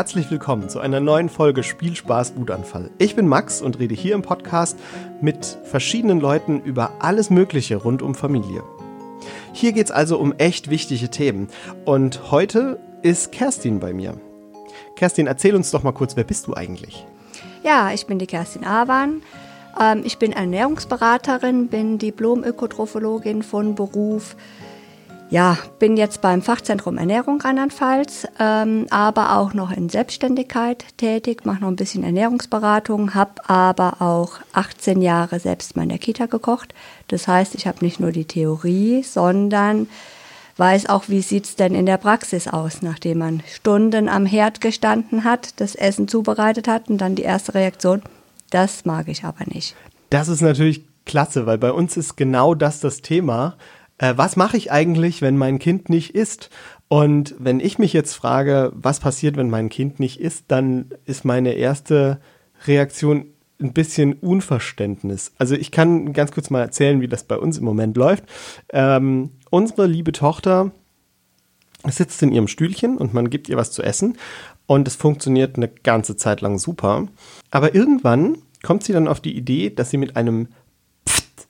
Herzlich willkommen zu einer neuen Folge Spielspaß Wutanfall. Ich bin Max und rede hier im Podcast mit verschiedenen Leuten über alles Mögliche rund um Familie. Hier geht es also um echt wichtige Themen und heute ist Kerstin bei mir. Kerstin, erzähl uns doch mal kurz, wer bist du eigentlich? Ja, ich bin die Kerstin Awan. Ähm, ich bin Ernährungsberaterin, bin Diplom-Ökotrophologin von Beruf. Ja, bin jetzt beim Fachzentrum Ernährung Rheinland-Pfalz, ähm, aber auch noch in Selbstständigkeit tätig, mache noch ein bisschen Ernährungsberatung, habe aber auch 18 Jahre selbst mal in der Kita gekocht. Das heißt, ich habe nicht nur die Theorie, sondern weiß auch, wie sieht's denn in der Praxis aus, nachdem man Stunden am Herd gestanden hat, das Essen zubereitet hat und dann die erste Reaktion, das mag ich aber nicht. Das ist natürlich klasse, weil bei uns ist genau das das Thema äh, was mache ich eigentlich, wenn mein Kind nicht isst? Und wenn ich mich jetzt frage, was passiert, wenn mein Kind nicht isst, dann ist meine erste Reaktion ein bisschen Unverständnis. Also ich kann ganz kurz mal erzählen, wie das bei uns im Moment läuft. Ähm, unsere liebe Tochter sitzt in ihrem Stühlchen und man gibt ihr was zu essen und es funktioniert eine ganze Zeit lang super. Aber irgendwann kommt sie dann auf die Idee, dass sie mit einem Pft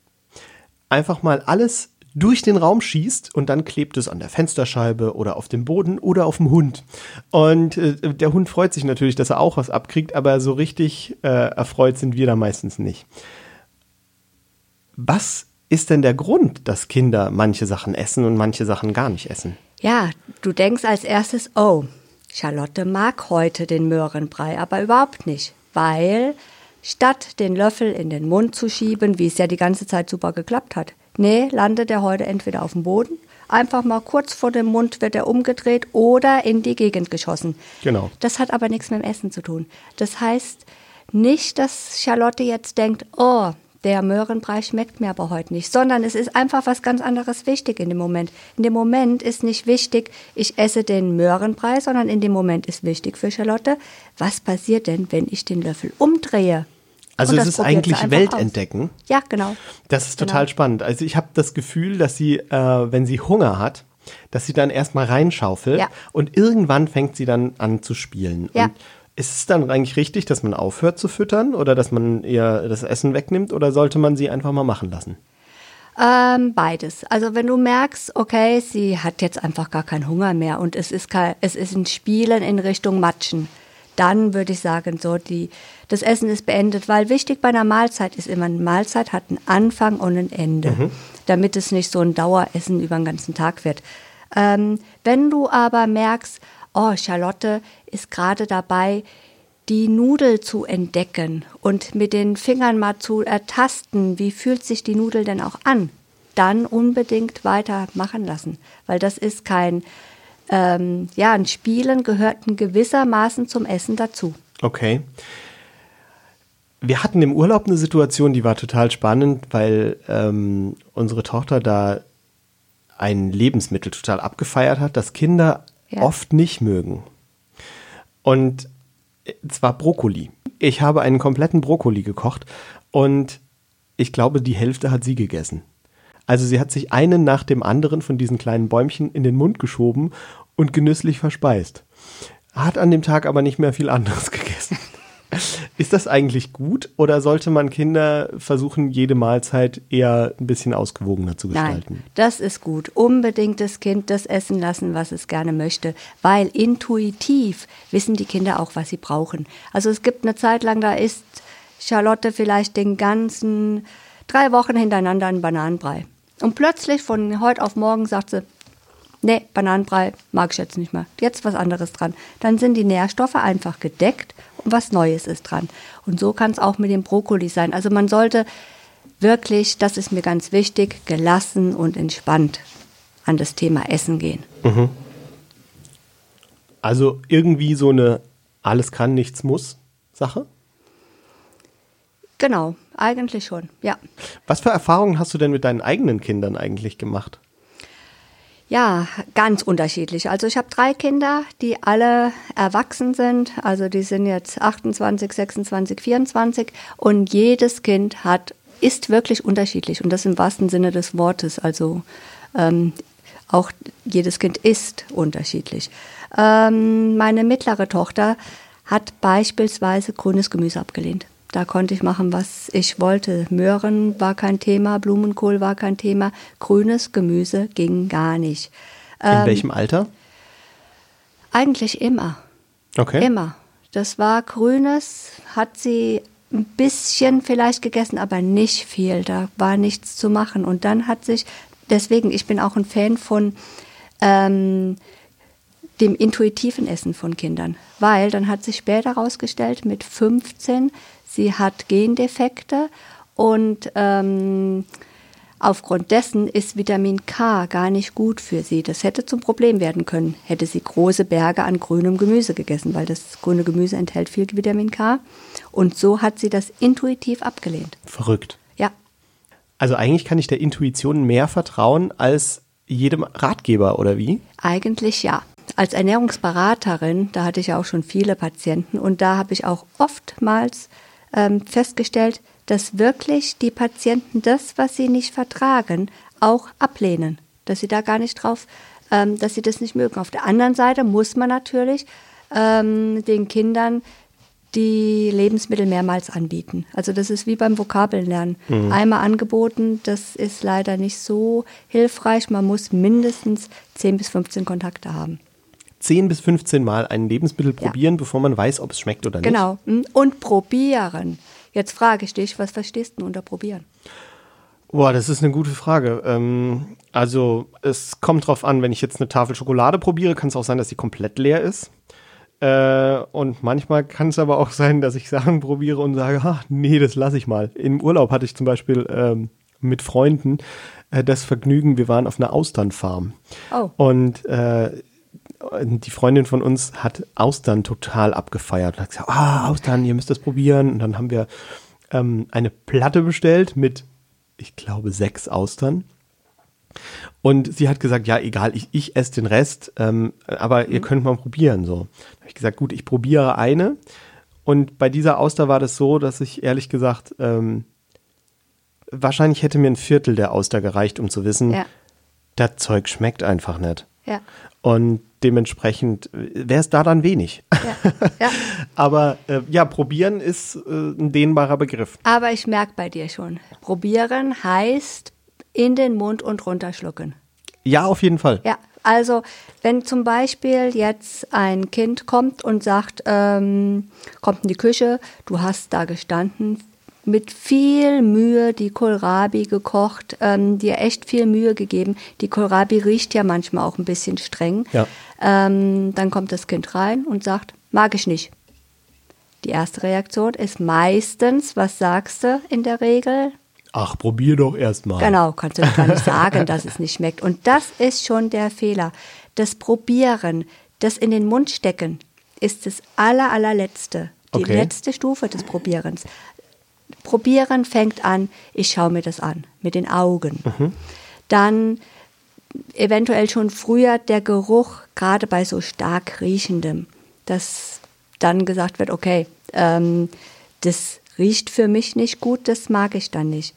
einfach mal alles durch den Raum schießt und dann klebt es an der Fensterscheibe oder auf dem Boden oder auf dem Hund. Und äh, der Hund freut sich natürlich, dass er auch was abkriegt, aber so richtig äh, erfreut sind wir da meistens nicht. Was ist denn der Grund, dass Kinder manche Sachen essen und manche Sachen gar nicht essen? Ja, du denkst als erstes, oh, Charlotte mag heute den Möhrenbrei, aber überhaupt nicht, weil statt den Löffel in den Mund zu schieben, wie es ja die ganze Zeit super geklappt hat, Nee, landet er heute entweder auf dem Boden, einfach mal kurz vor dem Mund wird er umgedreht oder in die Gegend geschossen. Genau. Das hat aber nichts mit dem Essen zu tun. Das heißt nicht, dass Charlotte jetzt denkt, oh, der Möhrenbrei schmeckt mir aber heute nicht, sondern es ist einfach was ganz anderes wichtig in dem Moment. In dem Moment ist nicht wichtig, ich esse den Möhrenbrei, sondern in dem Moment ist wichtig für Charlotte, was passiert denn, wenn ich den Löffel umdrehe? Also es ist eigentlich Weltentdecken. Aus. Ja, genau. Das ist total genau. spannend. Also ich habe das Gefühl, dass sie, äh, wenn sie Hunger hat, dass sie dann erstmal reinschaufelt ja. und irgendwann fängt sie dann an zu spielen. Ja. Und ist es dann eigentlich richtig, dass man aufhört zu füttern oder dass man ihr das Essen wegnimmt oder sollte man sie einfach mal machen lassen? Ähm, beides. Also wenn du merkst, okay, sie hat jetzt einfach gar keinen Hunger mehr und es ist kein, es ist ein Spielen in Richtung Matschen, dann würde ich sagen, so die, das Essen ist beendet, weil wichtig bei einer Mahlzeit ist immer, eine Mahlzeit hat einen Anfang und ein Ende, mhm. damit es nicht so ein Daueressen über den ganzen Tag wird. Ähm, wenn du aber merkst, oh, Charlotte ist gerade dabei, die Nudel zu entdecken und mit den Fingern mal zu ertasten, wie fühlt sich die Nudel denn auch an, dann unbedingt weitermachen lassen, weil das ist kein ähm, ja, ein Spielen gehört in gewissermaßen zum Essen dazu. Okay. Wir hatten im Urlaub eine Situation, die war total spannend, weil ähm, unsere Tochter da ein Lebensmittel total abgefeiert hat, das Kinder ja. oft nicht mögen. Und zwar Brokkoli. Ich habe einen kompletten Brokkoli gekocht und ich glaube, die Hälfte hat sie gegessen. Also sie hat sich einen nach dem anderen von diesen kleinen Bäumchen in den Mund geschoben und genüsslich verspeist. Hat an dem Tag aber nicht mehr viel anderes gegessen. Ist das eigentlich gut oder sollte man Kinder versuchen, jede Mahlzeit eher ein bisschen ausgewogener zu gestalten? Nein, das ist gut. Unbedingt das Kind das essen lassen, was es gerne möchte, weil intuitiv wissen die Kinder auch, was sie brauchen. Also es gibt eine Zeit lang, da isst Charlotte vielleicht den ganzen drei Wochen hintereinander einen Bananenbrei. Und plötzlich von heute auf morgen sagt sie, nee, Bananenbrei mag ich jetzt nicht mehr. Jetzt was anderes dran. Dann sind die Nährstoffe einfach gedeckt und was Neues ist dran. Und so kann es auch mit dem Brokkoli sein. Also man sollte wirklich, das ist mir ganz wichtig, gelassen und entspannt an das Thema Essen gehen. Mhm. Also irgendwie so eine alles kann, nichts muss Sache? Genau, eigentlich schon, ja. Was für Erfahrungen hast du denn mit deinen eigenen Kindern eigentlich gemacht? Ja, ganz unterschiedlich. Also ich habe drei Kinder, die alle erwachsen sind. Also die sind jetzt 28, 26, 24 und jedes Kind hat ist wirklich unterschiedlich und das im wahrsten Sinne des Wortes. Also ähm, Auch jedes Kind ist unterschiedlich. Ähm, meine mittlere Tochter hat beispielsweise grünes Gemüse abgelehnt. Da konnte ich machen, was ich wollte. Möhren war kein Thema, Blumenkohl war kein Thema, grünes Gemüse ging gar nicht. In welchem Alter? Eigentlich immer. Okay. Immer. Das war grünes, hat sie ein bisschen vielleicht gegessen, aber nicht viel. Da war nichts zu machen. Und dann hat sich, deswegen, ich bin auch ein Fan von ähm, dem intuitiven Essen von Kindern. Weil dann hat sich später herausgestellt, mit 15, sie hat Gendefekte und ähm, Aufgrund dessen ist Vitamin K gar nicht gut für sie. Das hätte zum Problem werden können, hätte sie große Berge an grünem Gemüse gegessen, weil das grüne Gemüse enthält viel Vitamin K. Und so hat sie das intuitiv abgelehnt. Verrückt. Ja, Also eigentlich kann ich der Intuition mehr vertrauen als jedem Ratgeber, oder wie? eigentlich ja. Als Ernährungsberaterin, da hatte ich ja auch schon viele Patienten und da habe ich auch oftmals ähm, festgestellt, dass wirklich die Patienten das, was sie nicht vertragen, auch ablehnen. Dass sie da gar nicht drauf, ähm, dass sie das nicht mögen. Auf der anderen Seite muss man natürlich ähm, den Kindern die Lebensmittel mehrmals anbieten. Also das ist wie beim Vokabellernen. Einmal angeboten, das ist leider nicht so hilfreich. Man muss mindestens 10 bis 15 Kontakte haben. 10 bis 15 Mal ein Lebensmittel Ja. probieren, bevor man weiß, ob es schmeckt oder nicht. Genau. Mm, Und probieren. Jetzt frage ich dich, was verstehst du unter probieren? Boah, das ist eine gute Frage. Ähm, also es kommt drauf an, wenn ich jetzt eine Tafel Schokolade probiere, kann es auch sein, dass sie komplett leer ist. Äh, und manchmal kann es aber auch sein, dass ich Sachen probiere und sage, ach, nee, das lasse ich mal. Im Urlaub hatte ich zum Beispiel ähm, mit Freunden äh, das Vergnügen, wir waren auf einer Austernfarm. Oh. Und äh, die Freundin von uns hat Austern total abgefeiert. Hat gesagt, ah, Austern, ihr müsst das probieren. Und dann haben wir ähm, eine Platte bestellt mit, ich glaube, sechs Austern. Und sie hat gesagt, ja, egal, ich, ich esse den Rest, ähm, aber ihr könnt mal probieren. So. Da habe ich gesagt, gut, ich probiere eine. Und bei dieser Auster war das so, dass ich ehrlich gesagt, ähm, wahrscheinlich hätte mir ein Viertel der Auster gereicht, um zu wissen, Ja. das Zeug schmeckt einfach nicht. Ja. Und dementsprechend wäre es da dann wenig. Ja. ja. Aber äh, ja, probieren ist äh, ein dehnbarer Begriff. Aber ich merke bei dir schon, probieren heißt in den Mund und runterschlucken. Ja, auf jeden Fall. Ja, also wenn zum Beispiel jetzt ein Kind kommt und sagt, ähm, kommt in die Küche, du hast da gestanden, mit viel Mühe die Kohlrabi gekocht, ähm, dir echt viel Mühe gegeben. Die Kohlrabi riecht ja manchmal auch ein bisschen streng. Ja. Ähm, dann kommt das Kind rein und sagt, mag ich nicht. Die erste Reaktion ist meistens, was sagst du in der Regel? Ach, probier doch erst mal. Genau, kannst du gar nicht sagen, dass es nicht schmeckt. Und das ist schon der Fehler. Das Probieren, das in den Mund stecken, ist das aller, allerletzte. Die Okay. letzte Stufe des Probierens. Probieren fängt an, ich schaue mir das an, mit den Augen. Dann eventuell schon früher der Geruch, gerade bei so stark riechendem, dass dann gesagt wird, okay, ähm, das riecht für mich nicht gut, das mag ich dann nicht.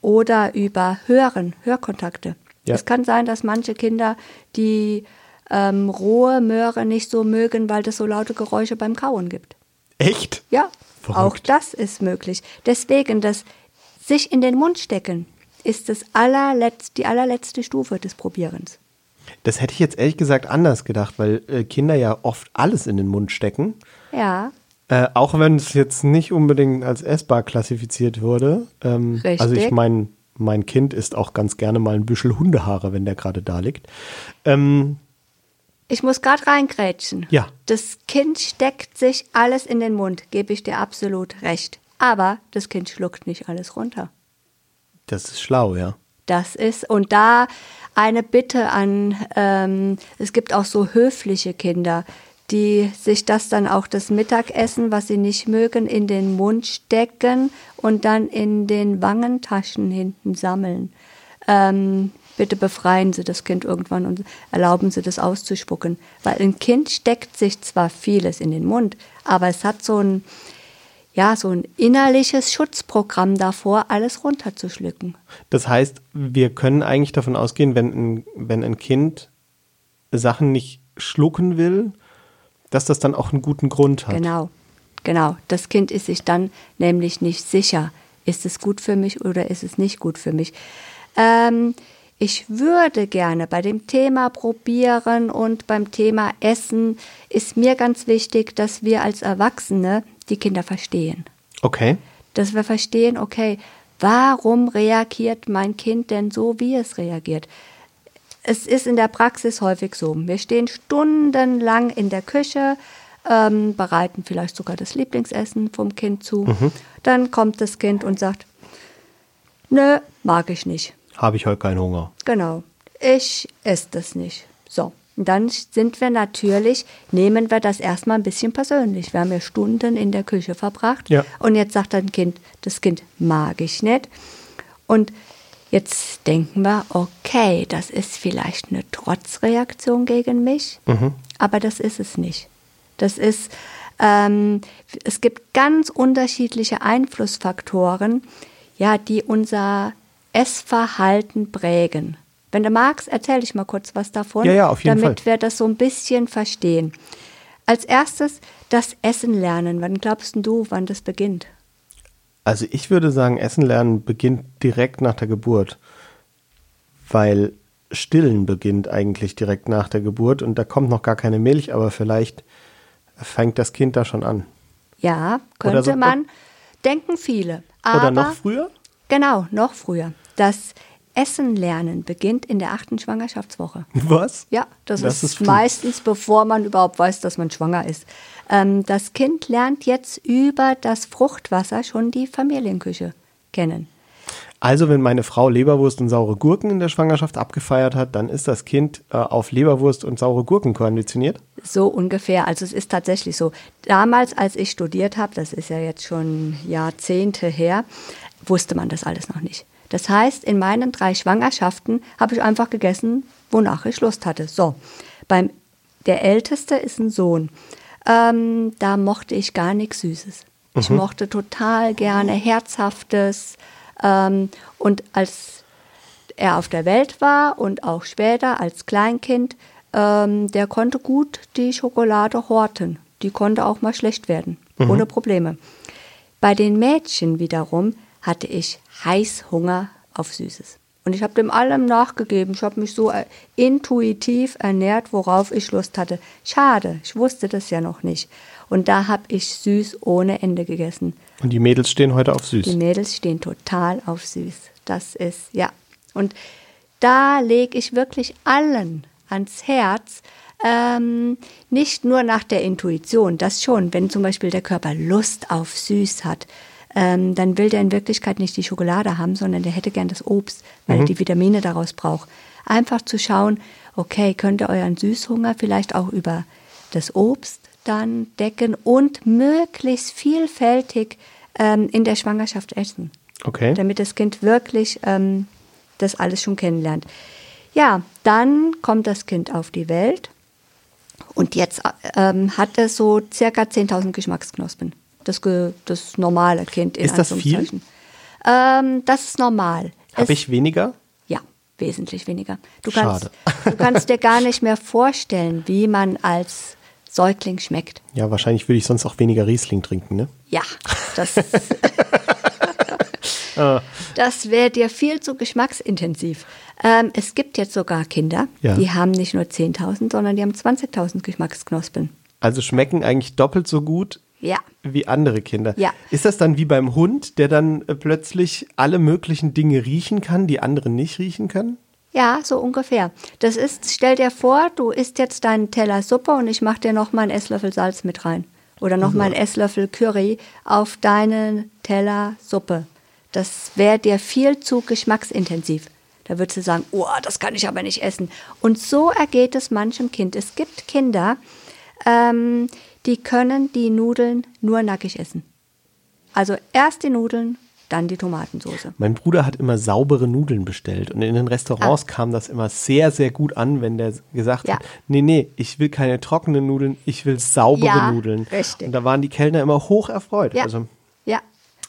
Oder über Hören, Hörkontakte. Ja. Es kann sein, dass manche Kinder die ähm, rohe Möhre nicht so mögen, weil das so laute Geräusche beim Kauen gibt. Echt? Ja, Verrückt. auch das ist möglich. Deswegen, das sich in den Mund stecken ist das allerletzt, die allerletzte Stufe des Probierens. Das hätte ich jetzt ehrlich gesagt anders gedacht, weil äh, Kinder ja oft alles in den Mund stecken. Ja, Äh, auch wenn es jetzt nicht unbedingt als essbar klassifiziert wurde. Ähm, Richtig. Also ich meine, mein Kind isst auch ganz gerne mal ein Büschel Hundehaare, wenn der gerade da liegt. Ähm, ich muss gerade reingrätschen. Ja. Das Kind steckt sich alles in den Mund, gebe ich dir absolut recht. Aber das Kind schluckt nicht alles runter. das ist schlau, ja. Das ist, und da eine Bitte an, ähm, es gibt auch so höfliche Kinder, die sich das dann auch das Mittagessen, was sie nicht mögen, in den Mund stecken und dann in den Wangentaschen hinten sammeln. Ähm, bitte befreien Sie das Kind irgendwann und erlauben Sie das auszuspucken. Weil ein Kind steckt sich zwar vieles in den Mund, aber es hat so ein, ja, so ein innerliches Schutzprogramm davor, alles runterzuschlucken. Das heißt, wir können eigentlich davon ausgehen, wenn ein, wenn ein Kind Sachen nicht schlucken will, dass das dann auch einen guten Grund hat. Genau, genau. Das Kind ist sich dann nämlich nicht sicher, ist es gut für mich oder ist es nicht gut für mich. Ähm, ich würde gerne bei dem Thema Probieren und beim Thema Essen ist mir ganz wichtig, dass wir als Erwachsene die Kinder verstehen. Okay. Dass wir verstehen, okay, warum reagiert mein Kind denn so, wie es reagiert? Es ist in der Praxis häufig so. Wir stehen stundenlang in der Küche, ähm, bereiten vielleicht sogar das Lieblingsessen vom Kind zu. Mhm. Dann kommt das Kind und sagt, nö, mag ich nicht. Habe ich heute keinen Hunger. Genau. Ich esse das nicht. So. Und dann sind wir natürlich, nehmen wir das erstmal ein bisschen persönlich. Wir haben ja Stunden in der Küche verbracht. Ja. Und jetzt sagt ein Kind, das Kind mag ich nicht. Und jetzt denken wir, okay, das ist vielleicht eine Trotzreaktion gegen mich, aber das ist es nicht. Das ist, ähm, es gibt ganz unterschiedliche Einflussfaktoren, ja, die unser Essverhalten prägen. Wenn du magst, erzähle ich mal kurz was davon, Ja, ja, auf jeden damit Fall. wir das so ein bisschen verstehen. Als erstes das Essen lernen. Wann glaubst du, wann das beginnt? Also ich würde sagen, Essen lernen beginnt direkt nach der Geburt, weil Stillen beginnt eigentlich direkt nach der Geburt und da kommt noch gar keine Milch, aber vielleicht fängt das Kind da schon an. Ja, könnte so- man, denken viele. Aber Oder noch früher? Genau, noch früher. Das Essen lernen beginnt in der achten Schwangerschaftswoche. Was? Ja, das, Das ist, ist meistens bevor man überhaupt weiß, dass man schwanger ist. Ähm, das Kind lernt jetzt über das Fruchtwasser schon die Familienküche kennen. Also wenn meine Frau Leberwurst und saure Gurken in der Schwangerschaft abgefeiert hat, dann ist das Kind äh, auf Leberwurst und saure Gurken konditioniert? So ungefähr. Also es ist tatsächlich so. Damals, als ich studiert habe, das ist ja jetzt schon Jahrzehnte her, wusste man das alles noch nicht. Das heißt, in meinen drei Schwangerschaften habe ich einfach gegessen, wonach ich Lust hatte. So, beim der Älteste ist ein Sohn. Ähm, da mochte ich gar nichts Süßes. Ich mochte total gerne Herzhaftes. Ähm, und als er auf der Welt war und auch später als Kleinkind, ähm, der konnte gut die Schokolade horten. Die konnte auch mal schlecht werden, ohne Probleme. Bei den Mädchen wiederum hatte ich Heißhunger auf Süßes. Und ich habe dem allem nachgegeben. Ich habe mich so äh, intuitiv ernährt, worauf ich Lust hatte. Schade, ich wusste das ja noch nicht. Und da habe ich süß ohne Ende gegessen. Und die Mädels stehen heute auf süß. Die Mädels stehen total auf süß. Das ist, ja. Und da lege ich wirklich allen ans Herz, ähm, nicht nur nach der Intuition, das schon, wenn zum Beispiel der Körper Lust auf süß hat, ähm, dann will der in Wirklichkeit nicht die Schokolade haben, sondern der hätte gern das Obst, weil er die Vitamine daraus braucht. Einfach zu schauen, okay, könnt ihr euren Süßhunger vielleicht auch über das Obst dann decken und möglichst vielfältig ähm, in der Schwangerschaft essen, Okay. damit das Kind wirklich ähm, das alles schon kennenlernt. Ja, dann kommt das Kind auf die Welt und jetzt ähm, hat es so circa 10.000 Geschmacksknospen. Das, das normale Kind in Ist das viel? Ähm, das ist normal. Habe ich weniger? ja, wesentlich weniger. Du Schade. kannst, du kannst dir gar nicht mehr vorstellen, wie man als Säugling schmeckt. Ja, wahrscheinlich würde ich sonst auch weniger Riesling trinken, ne? Ja, das, das wäre dir viel zu geschmacksintensiv. Ähm, es gibt jetzt sogar Kinder, Ja. die haben nicht nur 10.000, sondern die haben 20.000 Geschmacksknospen. Also schmecken eigentlich doppelt so gut Ja. wie andere Kinder. Ja. Ist das dann wie beim Hund, der dann äh, plötzlich alle möglichen Dinge riechen kann, die andere nicht riechen können? Ja, so ungefähr. Das ist, stell dir vor, du isst jetzt deinen Teller Suppe und ich mache dir noch mal einen Esslöffel Salz mit rein. Oder noch mal einen Esslöffel Curry auf deinen Teller Suppe. Das wäre dir viel zu geschmacksintensiv. Da würdest du sagen, oh, das kann ich aber nicht essen. Und so ergeht es manchem Kind. Es gibt Kinder, ähm, die können die Nudeln nur nackig essen. Also erst die Nudeln, dann die Tomatensauce. Mein Bruder hat immer saubere Nudeln bestellt und in den Restaurants kam das immer sehr, sehr gut an, wenn der gesagt Ah. Ja. hat, nee, nee, ich will keine trockenen Nudeln, ich will saubere Ja, Nudeln. richtig. Und da waren die Kellner immer hoch erfreut. Ja. Also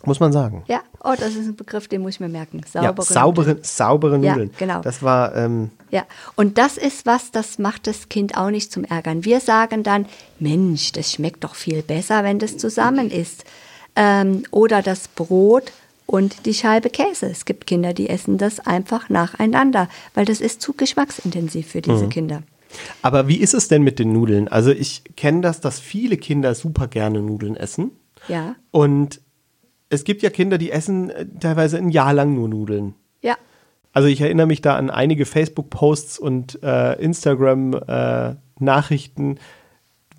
Muss man sagen. Ja, oh, das ist ein Begriff, den muss ich mir merken. Saubere, ja, saubere, Nudeln. saubere Nudeln. Ja, genau. Das war. Ähm ja, und das ist was, das macht das Kind auch nicht zum Ärgern. Wir sagen dann, Mensch, das schmeckt doch viel besser, wenn das zusammen ist. Ähm, oder das Brot und die Scheibe Käse. Es gibt Kinder, die essen das einfach nacheinander, weil das ist zu geschmacksintensiv für diese mhm. Kinder. Aber wie ist es denn mit den Nudeln? Also ich kenne das, dass viele Kinder super gerne Nudeln essen. Ja. Und es gibt ja Kinder, die essen äh, teilweise ein Jahr lang nur Nudeln. Ja. Also ich erinnere mich da an einige Facebook-Posts und äh, Instagram-Nachrichten, äh,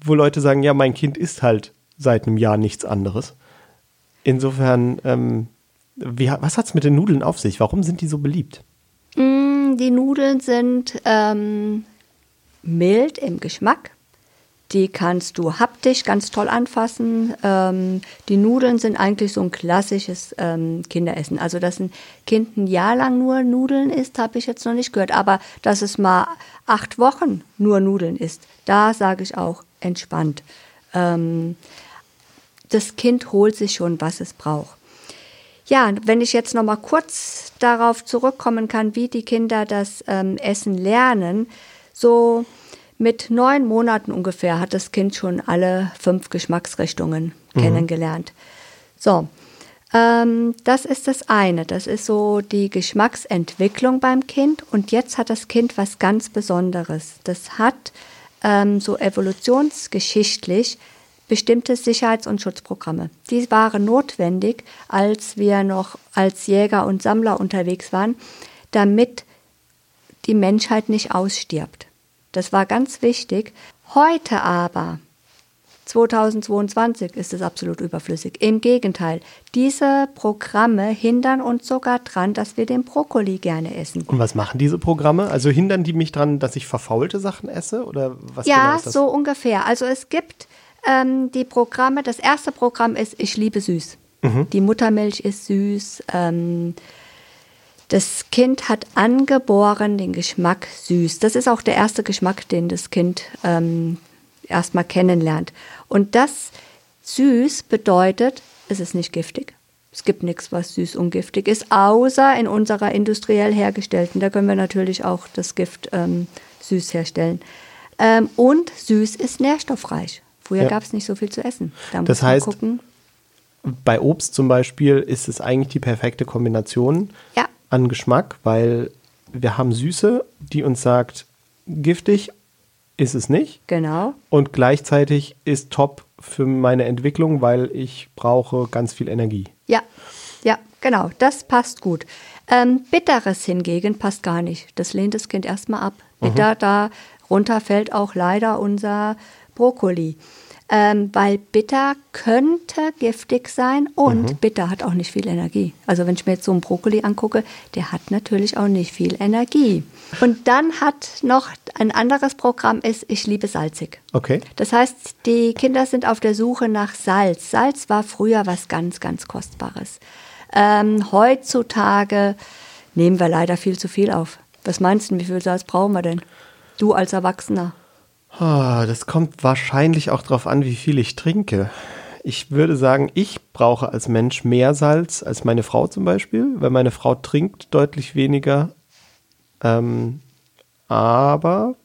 wo Leute sagen, ja, mein Kind isst halt seit einem Jahr nichts anderes. Insofern, ähm, wie, was hat es mit den Nudeln auf sich? Warum sind die so beliebt? Mm, die Nudeln sind ähm, mild im Geschmack. Die kannst du haptisch ganz toll anfassen. Ähm, die Nudeln sind eigentlich so ein klassisches ähm, Kinderessen. Also, dass ein Kind ein Jahr lang nur Nudeln isst, habe ich jetzt noch nicht gehört. Aber dass es mal acht Wochen nur Nudeln isst, da sage ich auch entspannt. Ähm, das Kind holt sich schon, was es braucht. Ja, wenn ich jetzt noch mal kurz darauf zurückkommen kann, wie die Kinder das ähm, Essen lernen, so mit neun Monaten ungefähr hat das Kind schon alle fünf Geschmacksrichtungen mhm. kennengelernt. So, ähm, das ist das eine. Das ist so die Geschmacksentwicklung beim Kind. Und jetzt hat das Kind was ganz Besonderes. Das hat ähm, so evolutionsgeschichtlich bestimmte Sicherheits- und Schutzprogramme. Die waren notwendig, als wir noch als Jäger und Sammler unterwegs waren, damit die Menschheit nicht ausstirbt. Das war ganz wichtig. Heute aber, 2022, ist es absolut überflüssig. Im Gegenteil, diese Programme hindern uns sogar daran, dass wir den Brokkoli gerne essen. Und was machen diese Programme? Also hindern die mich daran, dass ich verfaulte Sachen esse? Oder was ja, genau so ungefähr. Also es gibt ähm, die Programme, das erste Programm ist Ich liebe süß. Mhm. Die Muttermilch ist süß. Ähm, das Kind hat angeboren den Geschmack süß. Das ist auch der erste Geschmack, den das Kind ähm, erstmal kennenlernt. Und das süß bedeutet, es ist nicht giftig. Es gibt nichts, was süß und giftig ist, außer in unserer industriell hergestellten. Da können wir natürlich auch das Gift ähm, süß herstellen. Ähm, und süß ist nährstoffreich. Früher ja. gab es nicht so viel zu essen. Da das heißt, gucken. bei Obst zum Beispiel ist es eigentlich die perfekte Kombination. Ja an Geschmack, weil wir haben Süße, die uns sagt, giftig ist es nicht. Genau. Und gleichzeitig ist top für meine Entwicklung, weil ich brauche ganz viel Energie. Ja, ja, genau, das passt gut. Ähm, Bitteres hingegen passt gar nicht. Das lehnt das Kind erstmal ab. Bitter, mhm. darunter fällt auch leider unser Brokkoli ähm, weil bitter könnte giftig sein und mhm. bitter hat auch nicht viel Energie. Also wenn ich mir jetzt so einen Brokkoli angucke, der hat natürlich auch nicht viel Energie. Und dann hat noch ein anderes Programm ist, ich liebe salzig. Okay. Das heißt, die Kinder sind auf der Suche nach Salz. Salz war früher was ganz, ganz Kostbares. Ähm, heutzutage nehmen wir leider viel zu viel auf. Was meinst du, wie viel Salz brauchen wir denn? Du als Erwachsener. Oh, das kommt wahrscheinlich auch darauf an, wie viel ich trinke. Ich würde sagen, ich brauche als Mensch mehr Salz als meine Frau zum Beispiel, weil meine Frau trinkt deutlich weniger. Ähm, aber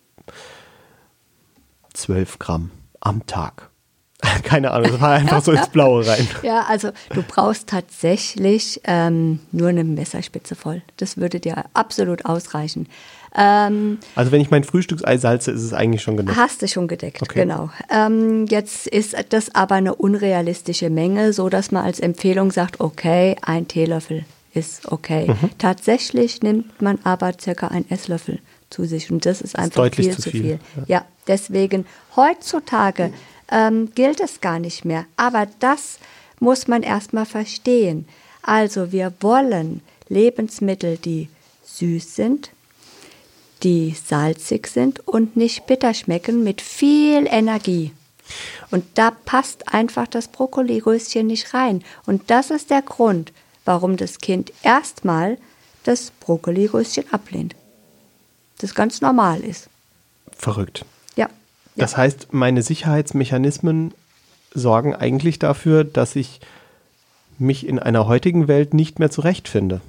12 Gramm am Tag. Keine Ahnung, das war einfach so ins Blaue rein. Ja, also du brauchst tatsächlich ähm, nur eine Messerspitze voll. Das würde dir absolut ausreichen. Ähm, also wenn ich mein Frühstücksei salze, ist es eigentlich schon gedeckt. Hast du schon gedeckt, okay. genau. Ähm, jetzt ist das aber eine unrealistische Menge, so dass man als Empfehlung sagt, okay, ein Teelöffel ist okay. Mhm. Tatsächlich nimmt man aber circa ein Esslöffel zu sich und das ist einfach das ist viel zu viel. viel. Ja. ja. deswegen heutzutage ähm, gilt es gar nicht mehr. Aber das muss man erstmal verstehen. Also wir wollen Lebensmittel, die süß sind, die salzig sind und nicht bitter schmecken, mit viel Energie. Und da passt einfach das Brokkoliröschen nicht rein. Und das ist der Grund, warum das Kind erstmal das Brokkoliröschen ablehnt. Das ganz normal ist. Verrückt. Ja. Das heißt, meine Sicherheitsmechanismen sorgen eigentlich dafür, dass ich mich in einer heutigen Welt nicht mehr zurechtfinde.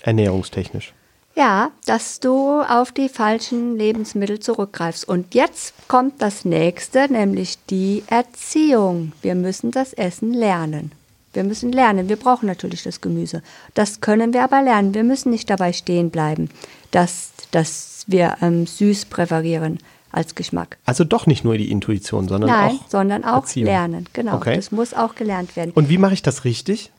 Ernährungstechnisch. Ja, dass du auf die falschen Lebensmittel zurückgreifst. Und jetzt kommt das nächste, nämlich die Erziehung. Wir müssen das Essen lernen. Wir müssen lernen. Wir brauchen natürlich das Gemüse. Das können wir aber lernen. Wir müssen nicht dabei stehen bleiben, dass, dass wir ähm, süß präferieren als Geschmack. Also doch nicht nur die Intuition, sondern Nein, auch sondern auch Erziehung. lernen. Genau. Okay. Das muss auch gelernt werden. Und wie mache ich das richtig?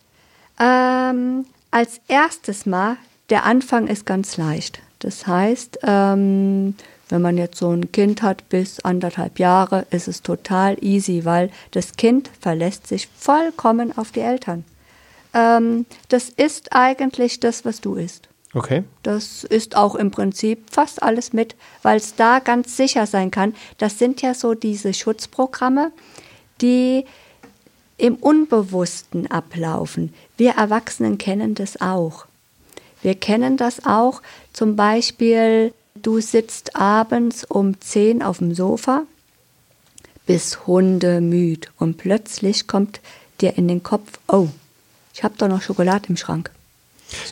Ähm, als erstes Mal, der Anfang ist ganz leicht. Das heißt, ähm, wenn man jetzt so ein Kind hat bis anderthalb Jahre, ist es total easy, weil das Kind verlässt sich vollkommen auf die Eltern. Ähm, das ist eigentlich das, was du isst. Okay. Das ist auch im Prinzip fast alles mit, weil es da ganz sicher sein kann. Das sind ja so diese Schutzprogramme, die im Unbewussten ablaufen. Wir Erwachsenen kennen das auch. Wir kennen das auch. Zum Beispiel, du sitzt abends um 10 auf dem Sofa, bist hundemüd und plötzlich kommt dir in den Kopf, oh, ich habe doch noch Schokolade im Schrank.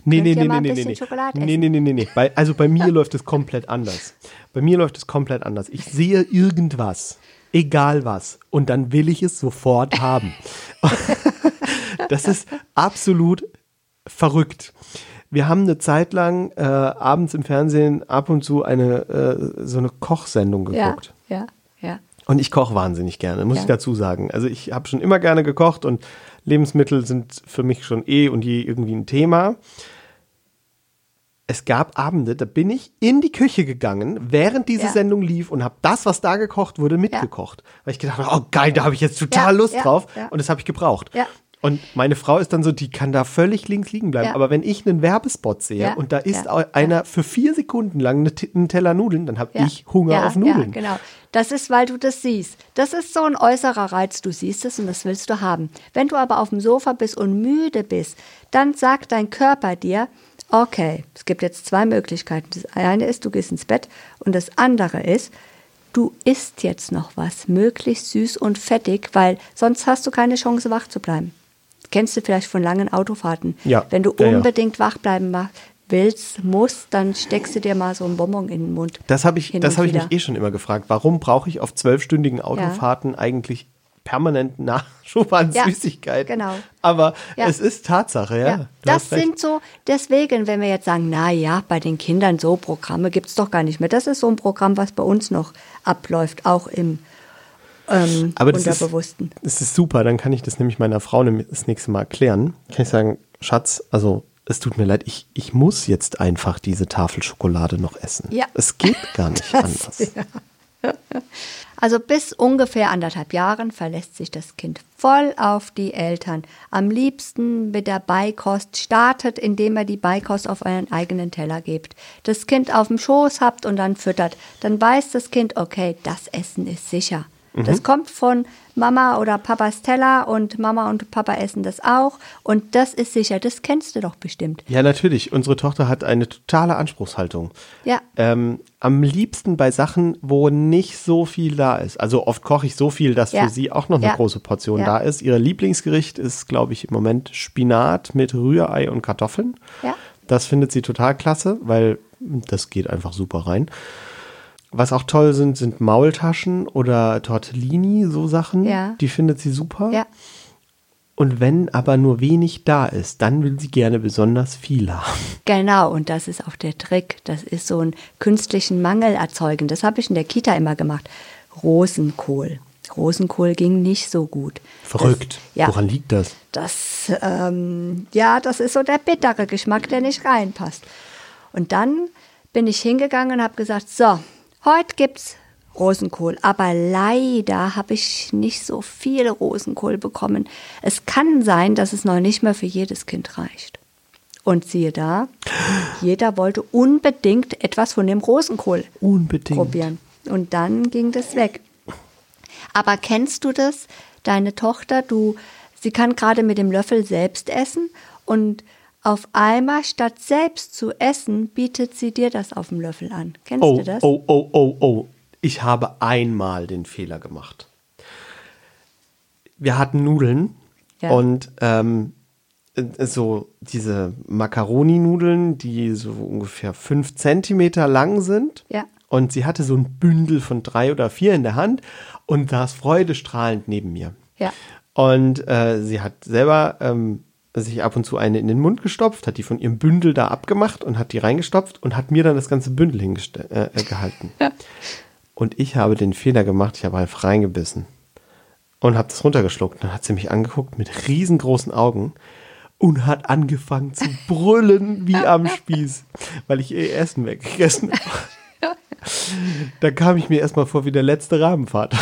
Nee, nee, nee, nee, nee, nee. Nee, nee, nee, nee, nee. Bei, also bei mir läuft es komplett anders. Bei mir läuft es komplett anders. Ich sehe irgendwas, egal was, und dann will ich es sofort haben. das ist absolut verrückt. Wir haben eine Zeit lang äh, abends im Fernsehen ab und zu eine äh, so eine Kochsendung Ja, geguckt. ja, ja. Und ich koche wahnsinnig gerne, muss Ja. ich dazu sagen. Also ich habe schon immer gerne gekocht und Lebensmittel sind für mich schon eh und je irgendwie ein Thema. Es gab Abende, da bin ich in die Küche gegangen, während diese Ja. Sendung lief und habe das, was da gekocht wurde, mitgekocht. Weil ich gedacht habe, oh geil, da habe ich jetzt total Ja, Lust ja, drauf ja. und das habe ich gebraucht. Und meine Frau ist dann so, die kann da völlig links liegen bleiben. Ja. Aber wenn ich einen Werbespot sehe Ja, und da isst ja, einer für vier Sekunden lang eine, einen Teller Nudeln, dann habe ich Hunger auf Nudeln. Ja, genau. Das ist, weil du das siehst. Das ist so ein äußerer Reiz. Du siehst es und das willst du haben. Wenn du aber auf dem Sofa bist und müde bist, dann sagt dein Körper dir, okay, es gibt jetzt zwei Möglichkeiten. Das eine ist, du gehst ins Bett und das andere ist, du isst jetzt noch was, möglichst süß und fettig, weil sonst hast du keine Chance, wach zu bleiben. Kennst du vielleicht von langen Autofahrten? Ja, Wenn du ja, ja. unbedingt wach bleiben willst, musst, dann steckst du dir mal so einen Bonbon in den Mund. Das habe ich, das habe ich mich eh schon immer gefragt. Warum brauche ich auf zwölfstündigen Autofahrten eigentlich permanent Nachschub an Ja, Süßigkeiten? genau. Aber Ja. es ist Tatsache, ja. Ja, das sind so, deswegen, wenn wir jetzt sagen, na ja, bei den Kindern so Programme gibt es doch gar nicht mehr. Das ist so ein Programm, was bei uns noch abläuft, auch im ähm, Aber das ist, Unterbewussten. das ist super, dann kann ich das nämlich meiner Frau das nächste Mal erklären. Kann ich sagen, Schatz, also es tut mir leid, ich, ich muss jetzt einfach diese Tafel Schokolade noch essen. Ja. Es geht gar nicht anders. Also bis ungefähr anderthalb Jahren verlässt sich das Kind voll auf die Eltern. Am liebsten mit der Beikost startet, indem er die Beikost auf euren eigenen Teller gebt. Das Kind auf dem Schoß habt und dann füttert. Dann weiß das Kind, okay, das Essen ist sicher. Das kommt von Mama oder Papas Teller und Mama und Papa essen das auch. Und das ist sicher, das kennst du doch bestimmt. Ja, natürlich. Unsere Tochter hat eine totale Anspruchshaltung. Ja. Ähm, am liebsten bei Sachen, wo nicht so viel da ist. Also oft koche ich so viel, dass Ja. für sie auch noch eine Ja. große Portion Ja. da ist. Ihr Lieblingsgericht ist, glaube ich, im Moment Spinat mit Rührei und Kartoffeln. Ja. Das findet sie total klasse, weil das geht einfach super rein. Was auch toll sind, sind Maultaschen oder Tortellini, so Sachen. Ja. Die findet sie super. Ja. Und wenn aber nur wenig da ist, dann will sie gerne besonders viel haben. Genau, und das ist auch der Trick. Das ist so ein künstlichen Mangel erzeugen. Das habe ich in der Kita immer gemacht. Rosenkohl. Rosenkohl ging nicht so gut. Verrückt. Das, ja, Woran liegt das? das, ähm, ja, das ist so der bittere Geschmack, der nicht reinpasst. Und dann bin ich hingegangen und habe gesagt, so, heute gibt's Rosenkohl. Aber leider habe ich nicht so viel Rosenkohl bekommen. Es kann sein, dass es noch nicht mehr für jedes Kind reicht. Und siehe da, jeder wollte unbedingt etwas von dem Rosenkohl Unbedingt. probieren. Und dann ging das weg. Aber kennst du das? Deine Tochter, du, sie kann gerade mit dem Löffel selbst essen und auf einmal statt selbst zu essen, bietet sie dir das auf dem Löffel an. Kennst Oh, du das? oh, oh, oh, oh. Ich habe einmal den Fehler gemacht. Wir hatten Nudeln Ja. Und ähm, äh, so diese Macaroni-Nudeln, die so ungefähr fünf Zentimeter lang sind. Ja. Und sie hatte so ein Bündel von drei oder vier in der Hand und saß freudestrahlend neben mir. Ja. Und äh, sie hat selber ähm, sich ab und zu eine in den Mund gestopft, hat die von ihrem Bündel da abgemacht und hat die reingestopft und hat mir dann das ganze Bündel hingehalten. Äh, äh. Ja. Und ich habe den Fehler gemacht, ich habe einfach reingebissen und habe das runtergeschluckt. Dann hat sie mich angeguckt mit riesengroßen Augen und hat angefangen zu brüllen wie am Spieß, weil ich ihr Essen weggegessen habe. Da kam ich mir erstmal vor wie der letzte Rahmenvater.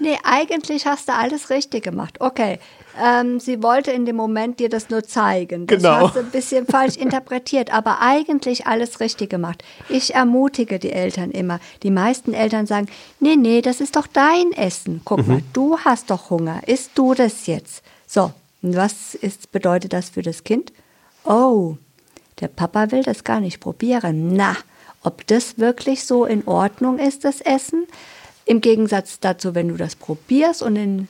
Nee, eigentlich hast du alles richtig gemacht. Okay, ähm, sie wollte in dem Moment dir das nur zeigen. Das Genau. hast du ein bisschen falsch interpretiert, aber eigentlich alles richtig gemacht. Ich ermutige die Eltern immer. Die meisten Eltern sagen, nee, nee, das ist doch dein Essen. Guck mal, du hast doch Hunger. Isst du das jetzt? So, was ist, bedeutet das für das Kind? Oh, der Papa will das gar nicht probieren. Na, ob das wirklich so in Ordnung ist, das Essen? Im Gegensatz dazu, wenn du das probierst und den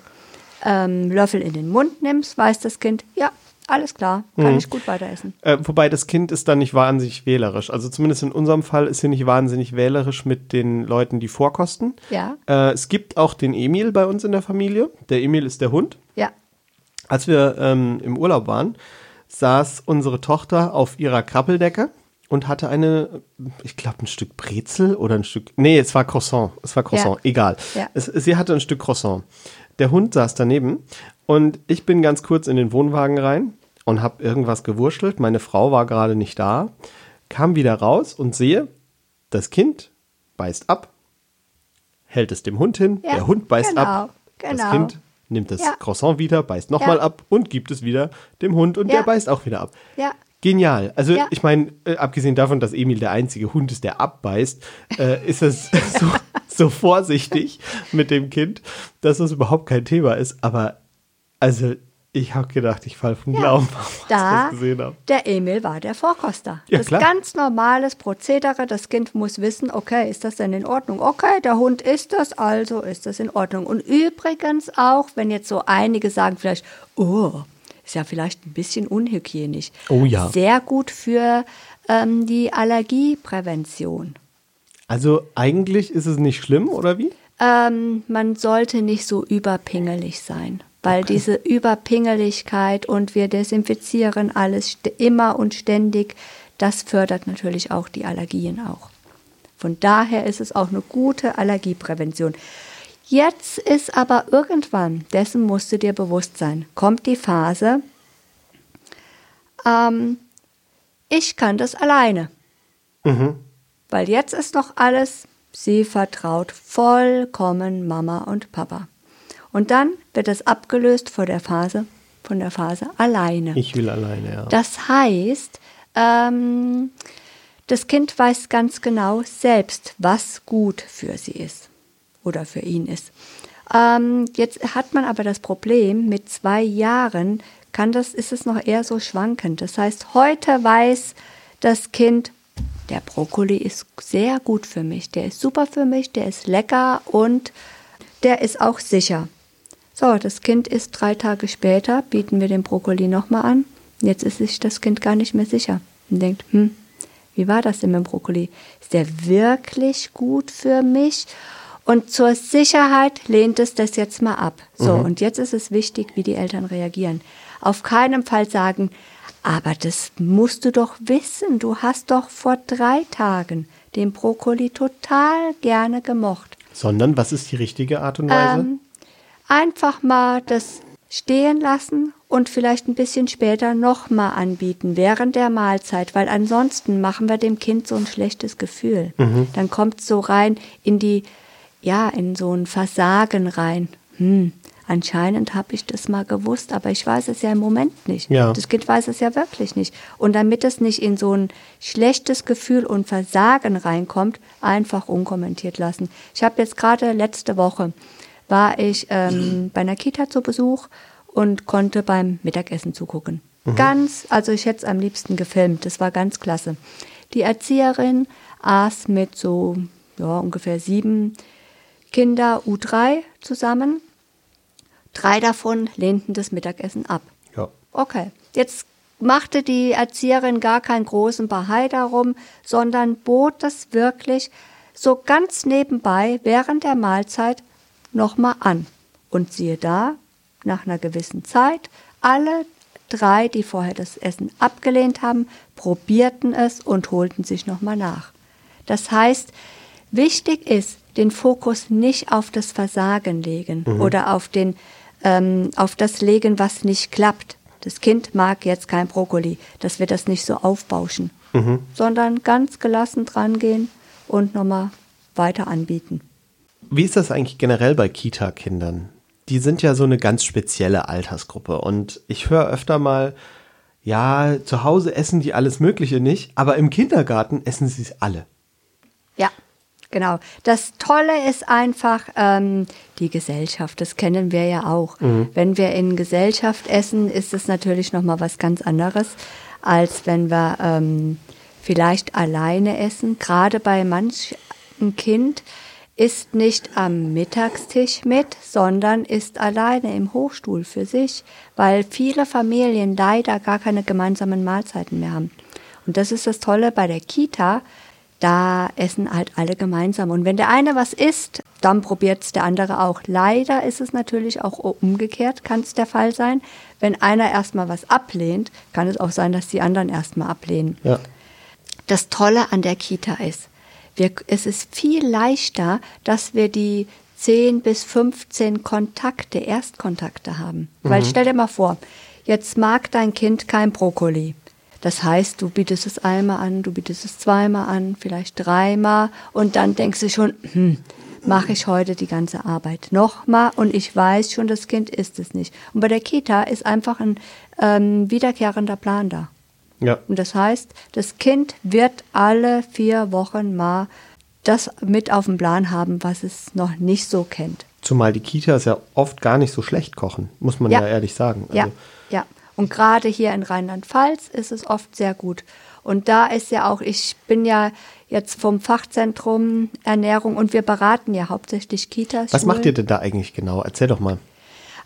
ähm, Löffel in den Mund nimmst, weiß das Kind, ja, alles klar, kann ich gut weiter essen. Äh, wobei das Kind ist dann nicht wahnsinnig wählerisch. Also zumindest in unserem Fall ist sie nicht wahnsinnig wählerisch mit den Leuten, die vorkosten. Ja. Äh, es gibt auch den Emil bei uns in der Familie. Der Emil ist der Hund. Ja, Als wir ähm, im Urlaub waren, saß unsere Tochter auf ihrer Krabbeldecke und hatte eine, ich glaube, ein Stück Brezel oder ein Stück, nee, es war Croissant, es war Croissant, Ja. egal. Ja. Es, sie hatte ein Stück Croissant. Der Hund saß daneben und ich bin ganz kurz in den Wohnwagen rein und habe irgendwas gewurschtelt. Meine Frau war gerade nicht da, kam wieder raus und sehe, das Kind beißt ab, hält es dem Hund hin, Ja, der Hund beißt genau, ab, das genau. Kind nimmt das Ja. Croissant wieder, beißt nochmal Ja. ab und gibt es wieder dem Hund und der beißt auch wieder ab. ja, Genial. Also Ja. ich meine, äh, abgesehen davon, dass Emil der einzige Hund ist, der abbeißt, äh, ist es so, so vorsichtig mit dem Kind, dass das überhaupt kein Thema ist. Aber also ich habe gedacht, ich falle vom Ja. Glauben, als ich da, das gesehen habe. der Emil war der Vorkoster. Ja, das klar. ganz normales Prozedere. Das Kind muss wissen, okay, ist das denn in Ordnung? Okay, der Hund ist das, also ist das in Ordnung. Und übrigens auch, wenn jetzt so einige sagen vielleicht, oh, ist ja vielleicht ein bisschen unhygienisch. Oh ja. Sehr gut für ähm, die Allergieprävention. Also eigentlich ist es nicht schlimm, oder wie? Ähm, man sollte nicht so überpingelig sein, weil diese Überpingeligkeit und wir desinfizieren alles immer und ständig, das fördert natürlich auch die Allergien auch. Von daher ist es auch eine gute Allergieprävention. Jetzt ist aber irgendwann, dessen musst du dir bewusst sein, kommt die Phase, ähm, ich kann das alleine. Weil jetzt ist noch alles, sie vertraut vollkommen Mama und Papa. Und dann wird es abgelöst vor der Phase, von der Phase alleine. Ich will alleine, ja. Das heißt, ähm, das Kind weiß ganz genau selbst, was gut für sie ist oder für ihn ist. Ähm, jetzt hat man aber das Problem, mit zwei Jahren kann das, ist es noch eher so schwankend. Das heißt, heute weiß das Kind, der Brokkoli ist sehr gut für mich, der ist super für mich, der ist lecker und der ist auch sicher. So, das Kind ist drei Tage später, bieten wir den Brokkoli nochmal an. Jetzt ist sich das Kind gar nicht mehr sicher und denkt, hm, wie war das denn mit dem Brokkoli? Ist der wirklich gut für mich? Und zur Sicherheit lehnt es das jetzt mal ab. So, und jetzt ist es wichtig, wie die Eltern reagieren. Auf keinen Fall sagen, aber das musst du doch wissen. Du hast doch vor drei Tagen den Brokkoli total gerne gemocht. Sondern was ist die richtige Art und Weise? Ähm, einfach mal das stehen lassen und vielleicht ein bisschen später nochmal anbieten während der Mahlzeit, weil ansonsten machen wir dem Kind so ein schlechtes Gefühl. Dann kommt so rein in die, ja, in so ein Versagen rein. Hm, anscheinend habe ich das mal gewusst, aber ich weiß es ja im Moment nicht. Ja. Das Kind weiß es ja wirklich nicht. Und damit es nicht in so ein schlechtes Gefühl und Versagen reinkommt, einfach unkommentiert lassen. Ich habe jetzt gerade letzte Woche war ich ähm, bei einer Kita zu Besuch und konnte beim Mittagessen zugucken. Ganz, also ich hätte es am liebsten gefilmt. Das war ganz klasse. Die Erzieherin aß mit so ja, ungefähr sieben Kinder U3 zusammen Drei davon lehnten das Mittagessen ab. Ja. Okay, jetzt machte die Erzieherin gar keinen großen Bahai darum, sondern bot das wirklich so ganz nebenbei während der Mahlzeit nochmal an. Und siehe da, nach einer gewissen Zeit, alle drei, die vorher das Essen abgelehnt haben, probierten es und holten sich nochmal nach. Das heißt, wichtig ist, den Fokus nicht auf das Versagen legen mhm. oder auf, den, ähm, auf das legen, was nicht klappt. Das Kind mag jetzt kein Brokkoli, dass wir das nicht so aufbauschen, mhm. sondern ganz gelassen drangehen und nochmal weiter anbieten. Wie ist das eigentlich generell bei Kita-Kindern? Die sind ja so eine ganz spezielle Altersgruppe und ich höre öfter mal, ja, zu Hause essen die alles Mögliche nicht, aber im Kindergarten essen sie es alle. Ja, genau. Das Tolle ist einfach ähm, die Gesellschaft. Das kennen wir ja auch. Mhm. Wenn wir in Gesellschaft essen, ist es natürlich noch mal was ganz anderes, als wenn wir ähm, vielleicht alleine essen. Gerade bei manch ein Kind ist nicht am Mittagstisch mit, sondern ist alleine im Hochstuhl für sich, weil viele Familien leider gar keine gemeinsamen Mahlzeiten mehr haben. Und das ist das Tolle bei der Kita, da essen halt alle gemeinsam. Und wenn der eine was isst, dann probiert es der andere auch. Leider ist es natürlich auch umgekehrt, kann es der Fall sein. Wenn einer erstmal was ablehnt, kann es auch sein, dass die anderen erstmal ablehnen. Ja. Das Tolle an der Kita ist, wir, es ist viel leichter, dass wir die 10 bis 15 Kontakte, Erstkontakte haben. Mhm. Weil stell dir mal vor, jetzt mag dein Kind kein Brokkoli. Das heißt, du bietest es einmal an, du bietest es zweimal an, vielleicht dreimal und dann denkst du schon, hm, mache ich heute die ganze Arbeit nochmal und ich weiß schon, das Kind ist es nicht. Und bei der Kita ist einfach ein ähm, wiederkehrender Plan da. Ja. Und das heißt, das Kind wird alle vier Wochen mal das mit auf dem Plan haben, was es noch nicht so kennt. Zumal die Kitas ja oft gar nicht so schlecht kochen, muss man ja, ja ehrlich sagen. Also ja, ja. Und gerade hier in Rheinland-Pfalz ist es oft sehr gut. Und da ist ja auch, ich bin ja jetzt vom Fachzentrum Ernährung und wir beraten ja hauptsächlich Kitas. Was macht ihr denn da eigentlich genau? Erzähl doch mal.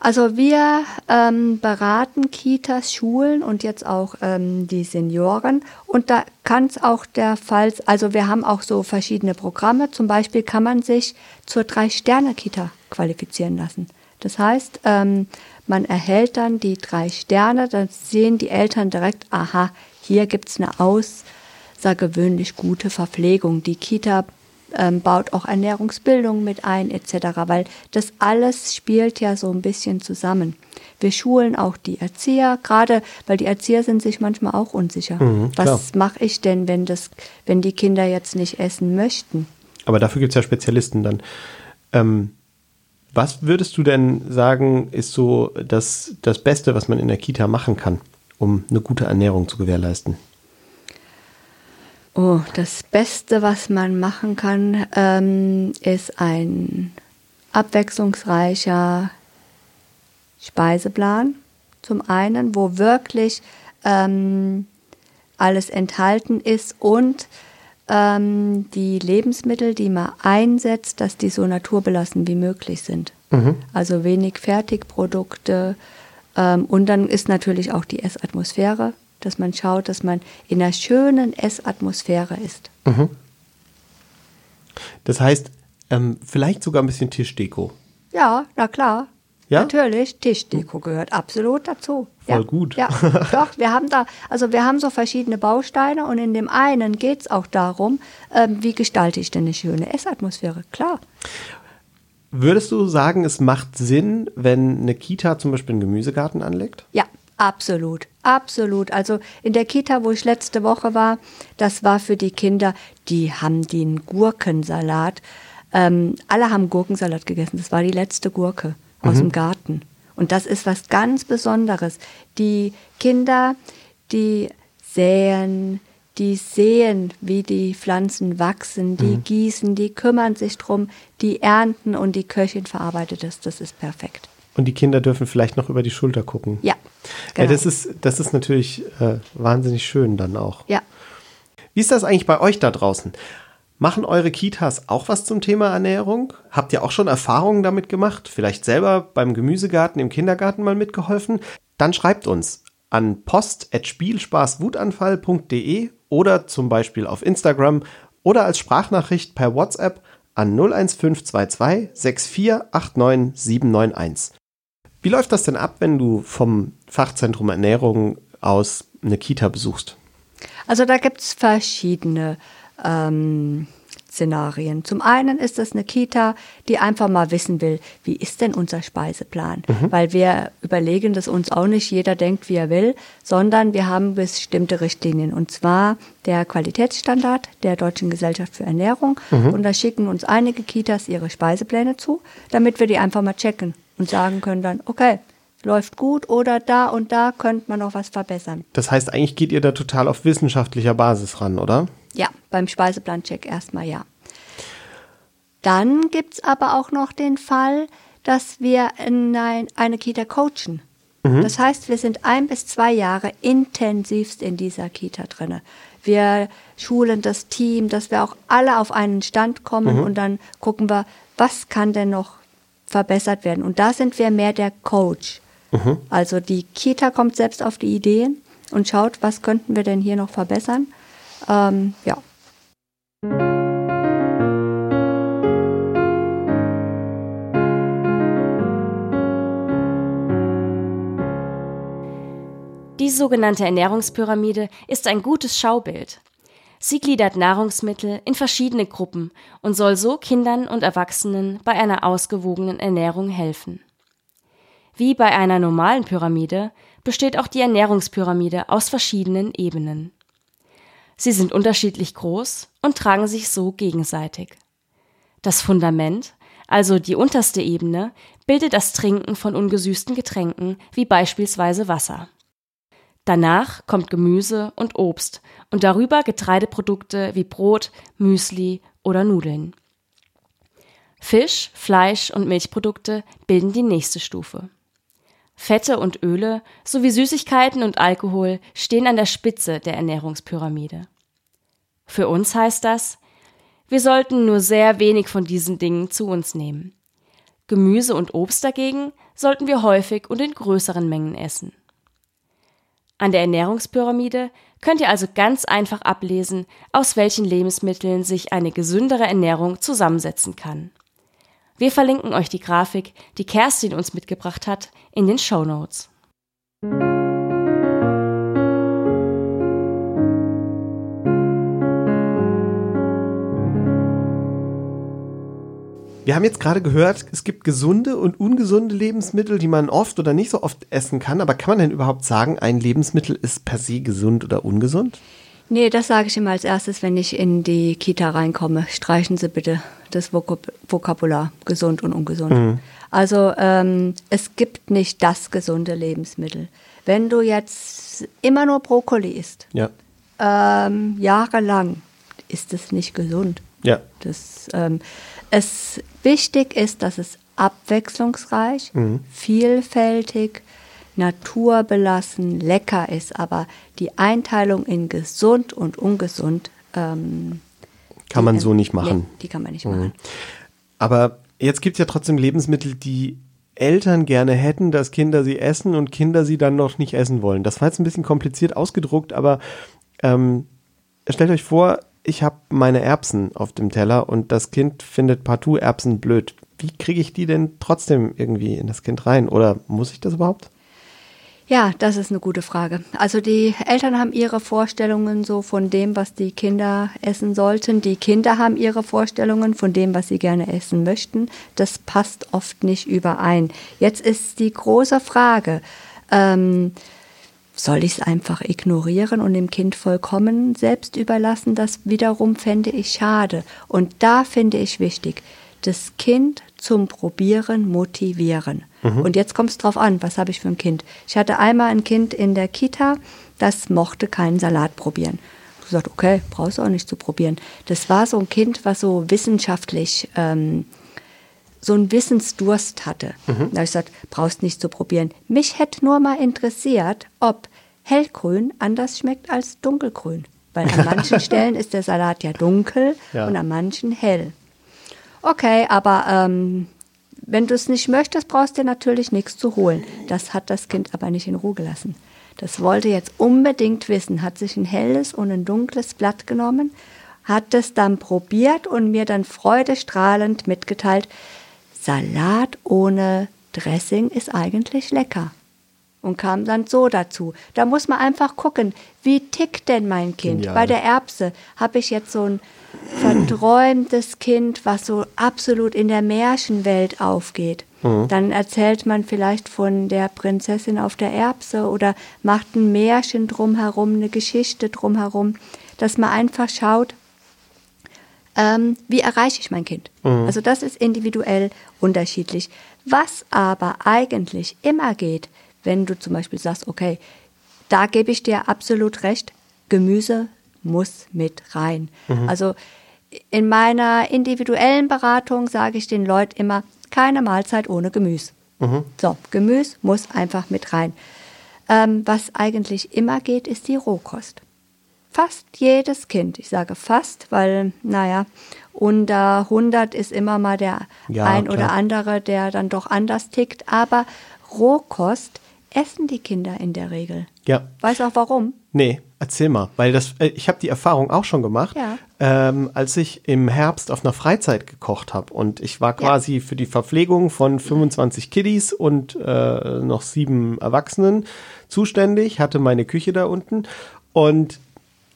Also wir ähm, beraten Kitas, Schulen und jetzt auch ähm, die Senioren. Und da kann es auch der Fall, also wir haben auch so verschiedene Programme. Zum Beispiel kann man sich zur Drei-Sterne-Kita qualifizieren lassen. Das heißt, ähm, man erhält dann die drei Sterne, dann sehen die Eltern direkt, aha, hier gibt es eine außergewöhnlich gute Verpflegung. Die Kita ähm, baut auch Ernährungsbildung mit ein etc., weil das alles spielt ja so ein bisschen zusammen. Wir schulen auch die Erzieher, gerade weil die Erzieher sind sich manchmal auch unsicher. Mhm, Was mache ich denn, wenn, das, wenn die Kinder jetzt nicht essen möchten? Aber dafür gibt es ja Spezialisten dann. Ähm, was würdest du denn sagen, ist so das, das Beste, was man in der Kita machen kann, um eine gute Ernährung zu gewährleisten? Oh, das Beste, was man machen kann, ähm, ist ein abwechslungsreicher Speiseplan. Zum einen, wo wirklich ähm, alles enthalten ist und ähm, die Lebensmittel, die man einsetzt, dass die so naturbelassen wie möglich sind. Mhm. Also wenig Fertigprodukte. Ähm, und dann ist natürlich auch die Essatmosphäre dass man schaut, dass man in einer schönen Essatmosphäre ist. Mhm. Das heißt, ähm, vielleicht sogar ein bisschen Tischdeko. Ja, na klar. Ja? Natürlich, Tischdeko gehört absolut dazu. Voll ja. gut. Ja, doch, wir haben da, also wir haben so verschiedene Bausteine und in dem einen geht es auch darum, ähm, wie gestalte ich denn eine schöne Essatmosphäre? Klar. Würdest du sagen, es macht Sinn, wenn eine Kita zum Beispiel einen Gemüsegarten anlegt? Ja, Absolut, absolut. Also in der Kita, wo ich letzte Woche war, das war für die Kinder, die haben den Gurkensalat. Ähm, alle haben Gurkensalat gegessen. Das war die letzte Gurke mhm. aus dem Garten. Und das ist was ganz Besonderes. Die Kinder, die säen, die sehen, wie die Pflanzen wachsen, die mhm. gießen, die kümmern sich drum, die ernten und die Köchin verarbeitet es. Das ist perfekt. Und die Kinder dürfen vielleicht noch über die Schulter gucken. Ja. Genau. Ja, das ist, das ist natürlich äh, wahnsinnig schön dann auch. Ja. Wie ist das eigentlich bei euch da draußen? Machen eure Kitas auch was zum Thema Ernährung? Habt ihr auch schon Erfahrungen damit gemacht? Vielleicht selber beim Gemüsegarten im Kindergarten mal mitgeholfen? Dann schreibt uns an post.spielspaßwutanfall.de oder zum Beispiel auf Instagram oder als Sprachnachricht per WhatsApp an 01522 6489791. Wie läuft das denn ab, wenn du vom Fachzentrum Ernährung aus eine Kita besuchst? Also da gibt es verschiedene ähm, Szenarien. Zum einen ist es eine Kita, die einfach mal wissen will, wie ist denn unser Speiseplan? Mhm. Weil wir überlegen das uns auch nicht, jeder denkt, wie er will, sondern wir haben bestimmte Richtlinien. Und zwar der Qualitätsstandard der Deutschen Gesellschaft für Ernährung. Mhm. Und da schicken uns einige Kitas ihre Speisepläne zu, damit wir die einfach mal checken und sagen können dann, okay, läuft gut oder da und da könnte man noch was verbessern. Das heißt, eigentlich geht ihr da total auf wissenschaftlicher Basis ran, oder? Ja, beim Speiseplancheck erstmal ja. Dann gibt es aber auch noch den Fall, dass wir in ein, eine Kita coachen. Mhm. Das heißt, wir sind ein bis zwei Jahre intensivst in dieser Kita drin. Wir schulen das Team, dass wir auch alle auf einen Stand kommen mhm. und dann gucken wir, was kann denn noch verbessert werden. Und da sind wir mehr der Coach. Mhm. Also die Kita kommt selbst auf die Ideen und schaut, was könnten wir denn hier noch verbessern. Ähm, ja. Die sogenannte Ernährungspyramide ist ein gutes Schaubild. Sie gliedert Nahrungsmittel in verschiedene Gruppen und soll so Kindern und Erwachsenen bei einer ausgewogenen Ernährung helfen. Wie bei einer normalen Pyramide besteht auch die Ernährungspyramide aus verschiedenen Ebenen. Sie sind unterschiedlich groß und tragen sich so gegenseitig. Das Fundament, also die unterste Ebene, bildet das Trinken von ungesüßten Getränken wie beispielsweise Wasser. Danach kommt Gemüse und Obst und darüber Getreideprodukte wie Brot, Müsli oder Nudeln. Fisch, Fleisch und Milchprodukte bilden die nächste Stufe. Fette und Öle sowie Süßigkeiten und Alkohol stehen an der Spitze der Ernährungspyramide. Für uns heißt das, wir sollten nur sehr wenig von diesen Dingen zu uns nehmen. Gemüse und Obst dagegen sollten wir häufig und in größeren Mengen essen. An der Ernährungspyramide könnt ihr also ganz einfach ablesen, aus welchen Lebensmitteln sich eine gesündere Ernährung zusammensetzen kann. Wir verlinken euch die Grafik, die Kerstin uns mitgebracht hat, in den Show Notes. Wir haben jetzt gerade gehört, es gibt gesunde und ungesunde Lebensmittel, die man oft oder nicht so oft essen kann. Aber kann man denn überhaupt sagen, ein Lebensmittel ist per se gesund oder ungesund? Nee, das sage ich immer als erstes, wenn ich in die Kita reinkomme. Streichen Sie bitte das Vokab Vokabular, gesund und ungesund. Mhm. Also ähm, es gibt nicht das gesunde Lebensmittel. Wenn du jetzt immer nur Brokkoli isst, ja. ähm, jahrelang, ist es nicht gesund. Ja. Das, ähm, es wichtig ist, dass es abwechslungsreich, mhm. vielfältig, naturbelassen, lecker ist, aber die Einteilung in gesund und ungesund ähm, kann man so nicht machen. Nee, die kann man nicht mhm. machen. Aber jetzt gibt es ja trotzdem Lebensmittel, die Eltern gerne hätten, dass Kinder sie essen und Kinder sie dann noch nicht essen wollen. Das war jetzt ein bisschen kompliziert ausgedruckt, aber ähm, stellt euch vor, ich habe meine Erbsen auf dem Teller und das Kind findet partout Erbsen blöd. Wie kriege ich die denn trotzdem irgendwie in das Kind rein? Oder muss ich das überhaupt? Ja, das ist eine gute Frage. Also die Eltern haben ihre Vorstellungen so von dem, was die Kinder essen sollten. Die Kinder haben ihre Vorstellungen von dem, was sie gerne essen möchten. Das passt oft nicht überein. Jetzt ist die große Frage, ähm, soll ich es einfach ignorieren und dem Kind vollkommen selbst überlassen? Das wiederum fände ich schade. Und da finde ich wichtig, das Kind zum Probieren motivieren. Mhm. Und jetzt kommt es drauf an, was habe ich für ein Kind. Ich hatte einmal ein Kind in der Kita, das mochte keinen Salat probieren. Ich gesagt, okay, brauchst du auch nicht zu probieren. Das war so ein Kind, was so wissenschaftlich ähm, so einen Wissensdurst hatte. Mhm. Da habe ich gesagt, brauchst nicht zu probieren. Mich hätte nur mal interessiert, ob hellgrün anders schmeckt als dunkelgrün. Weil an manchen Stellen ist der Salat ja dunkel Ja. und an manchen hell. Okay, aber ähm, wenn du es nicht möchtest, brauchst du dir natürlich nichts zu holen. Das hat das Kind aber nicht in Ruhe gelassen. Das wollte jetzt unbedingt wissen, hat sich ein helles und ein dunkles Blatt genommen, hat es dann probiert und mir dann freudestrahlend mitgeteilt, Salat ohne Dressing ist eigentlich lecker. Und kam dann so dazu. Da muss man einfach gucken, wie tickt denn mein Kind? Genial. Bei der Erbse habe ich jetzt so ein verträumtes Kind, was so absolut in der Märchenwelt aufgeht. Dann erzählt man vielleicht von der Prinzessin auf der Erbse oder macht ein Märchen drumherum, eine Geschichte drumherum, dass man einfach schaut, ähm, wie erreiche ich mein Kind? Also das ist individuell unterschiedlich. Was aber eigentlich immer geht, wenn du zum Beispiel sagst, okay, da gebe ich dir absolut recht, Gemüse muss mit rein. Also in meiner individuellen Beratung sage ich den Leuten immer, keine Mahlzeit ohne Gemüse. So, Gemüse muss einfach mit rein. Ähm, was eigentlich immer geht, ist die Rohkost fast jedes Kind, ich sage fast, weil, naja, unter 100 ist immer mal der Ja, ein klar. oder andere, der dann doch anders tickt, aber Rohkost essen die Kinder in der Regel. Ja. Weißt du auch warum? Nee, erzähl mal, weil das, äh, ich habe die Erfahrung auch schon gemacht, Ja. ähm, als ich im Herbst auf einer Freizeit gekocht habe und ich war quasi für die Verpflegung von 25 Kiddies und äh, noch sieben Erwachsenen zuständig, hatte meine Küche da unten und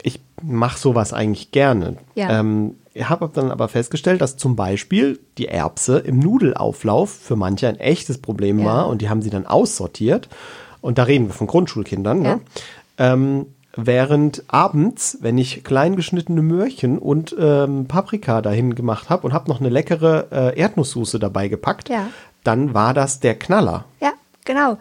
ich mache sowas eigentlich gerne. Ja. Ähm, habe dann aber festgestellt, dass zum Beispiel die Erbse im Nudelauflauf für manche ein echtes Problem Ja. war und die haben sie dann aussortiert. Und da reden wir von Grundschulkindern. Ja. Ne? Ähm, während abends, wenn ich klein geschnittene Möhrchen und ähm, Paprika dahin gemacht habe und habe noch eine leckere äh, Erdnusssoße dabei gepackt, Ja. dann war das der Knaller. Ja, genau.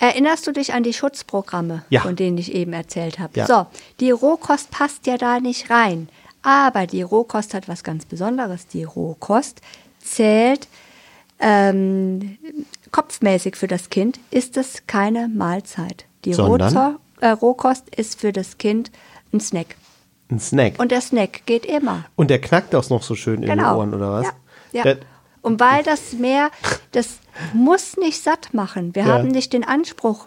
Erinnerst du dich an die Schutzprogramme, Ja. von denen ich eben erzählt habe? Ja. So, die Rohkost passt ja da nicht rein. Aber die Rohkost hat was ganz Besonderes. Die Rohkost zählt ähm, kopfmäßig für das Kind, ist es keine Mahlzeit. Die? Rohzo äh, Rohkost ist für das Kind ein Snack. Ein Snack. Und, Und der Snack geht immer. der knackt auch noch so schön in den Genau. Ohren, oder was? Ja. ja. Und weil das mehr, das muss nicht satt machen. Wir Ja. haben nicht den Anspruch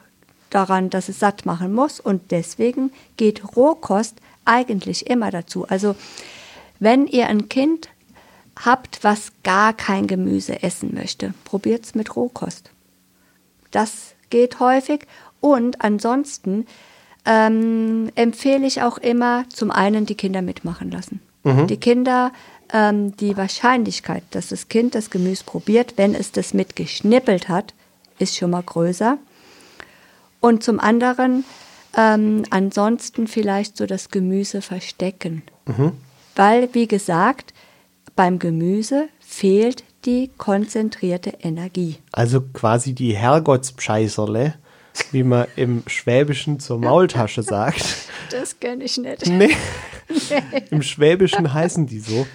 daran, dass es satt machen muss. Und deswegen geht Rohkost eigentlich immer dazu. Also wenn ihr ein Kind habt, was gar kein Gemüse essen möchte, probiert es mit Rohkost. Das geht häufig. Und ansonsten ähm, empfehle ich auch immer zum einen die Kinder mitmachen lassen. Die Kinder, ähm, die Wahrscheinlichkeit, dass das Kind das Gemüse probiert, wenn es das mitgeschnippelt hat, ist schon mal größer. Und zum anderen ähm, ansonsten vielleicht so das Gemüse verstecken. Weil, wie gesagt, beim Gemüse fehlt die konzentrierte Energie. also quasi die Herrgottspscheißerle, wie man im Schwäbischen zur Maultasche sagt. Das kenne ich nicht. Nee. Im Schwäbischen heißen die so,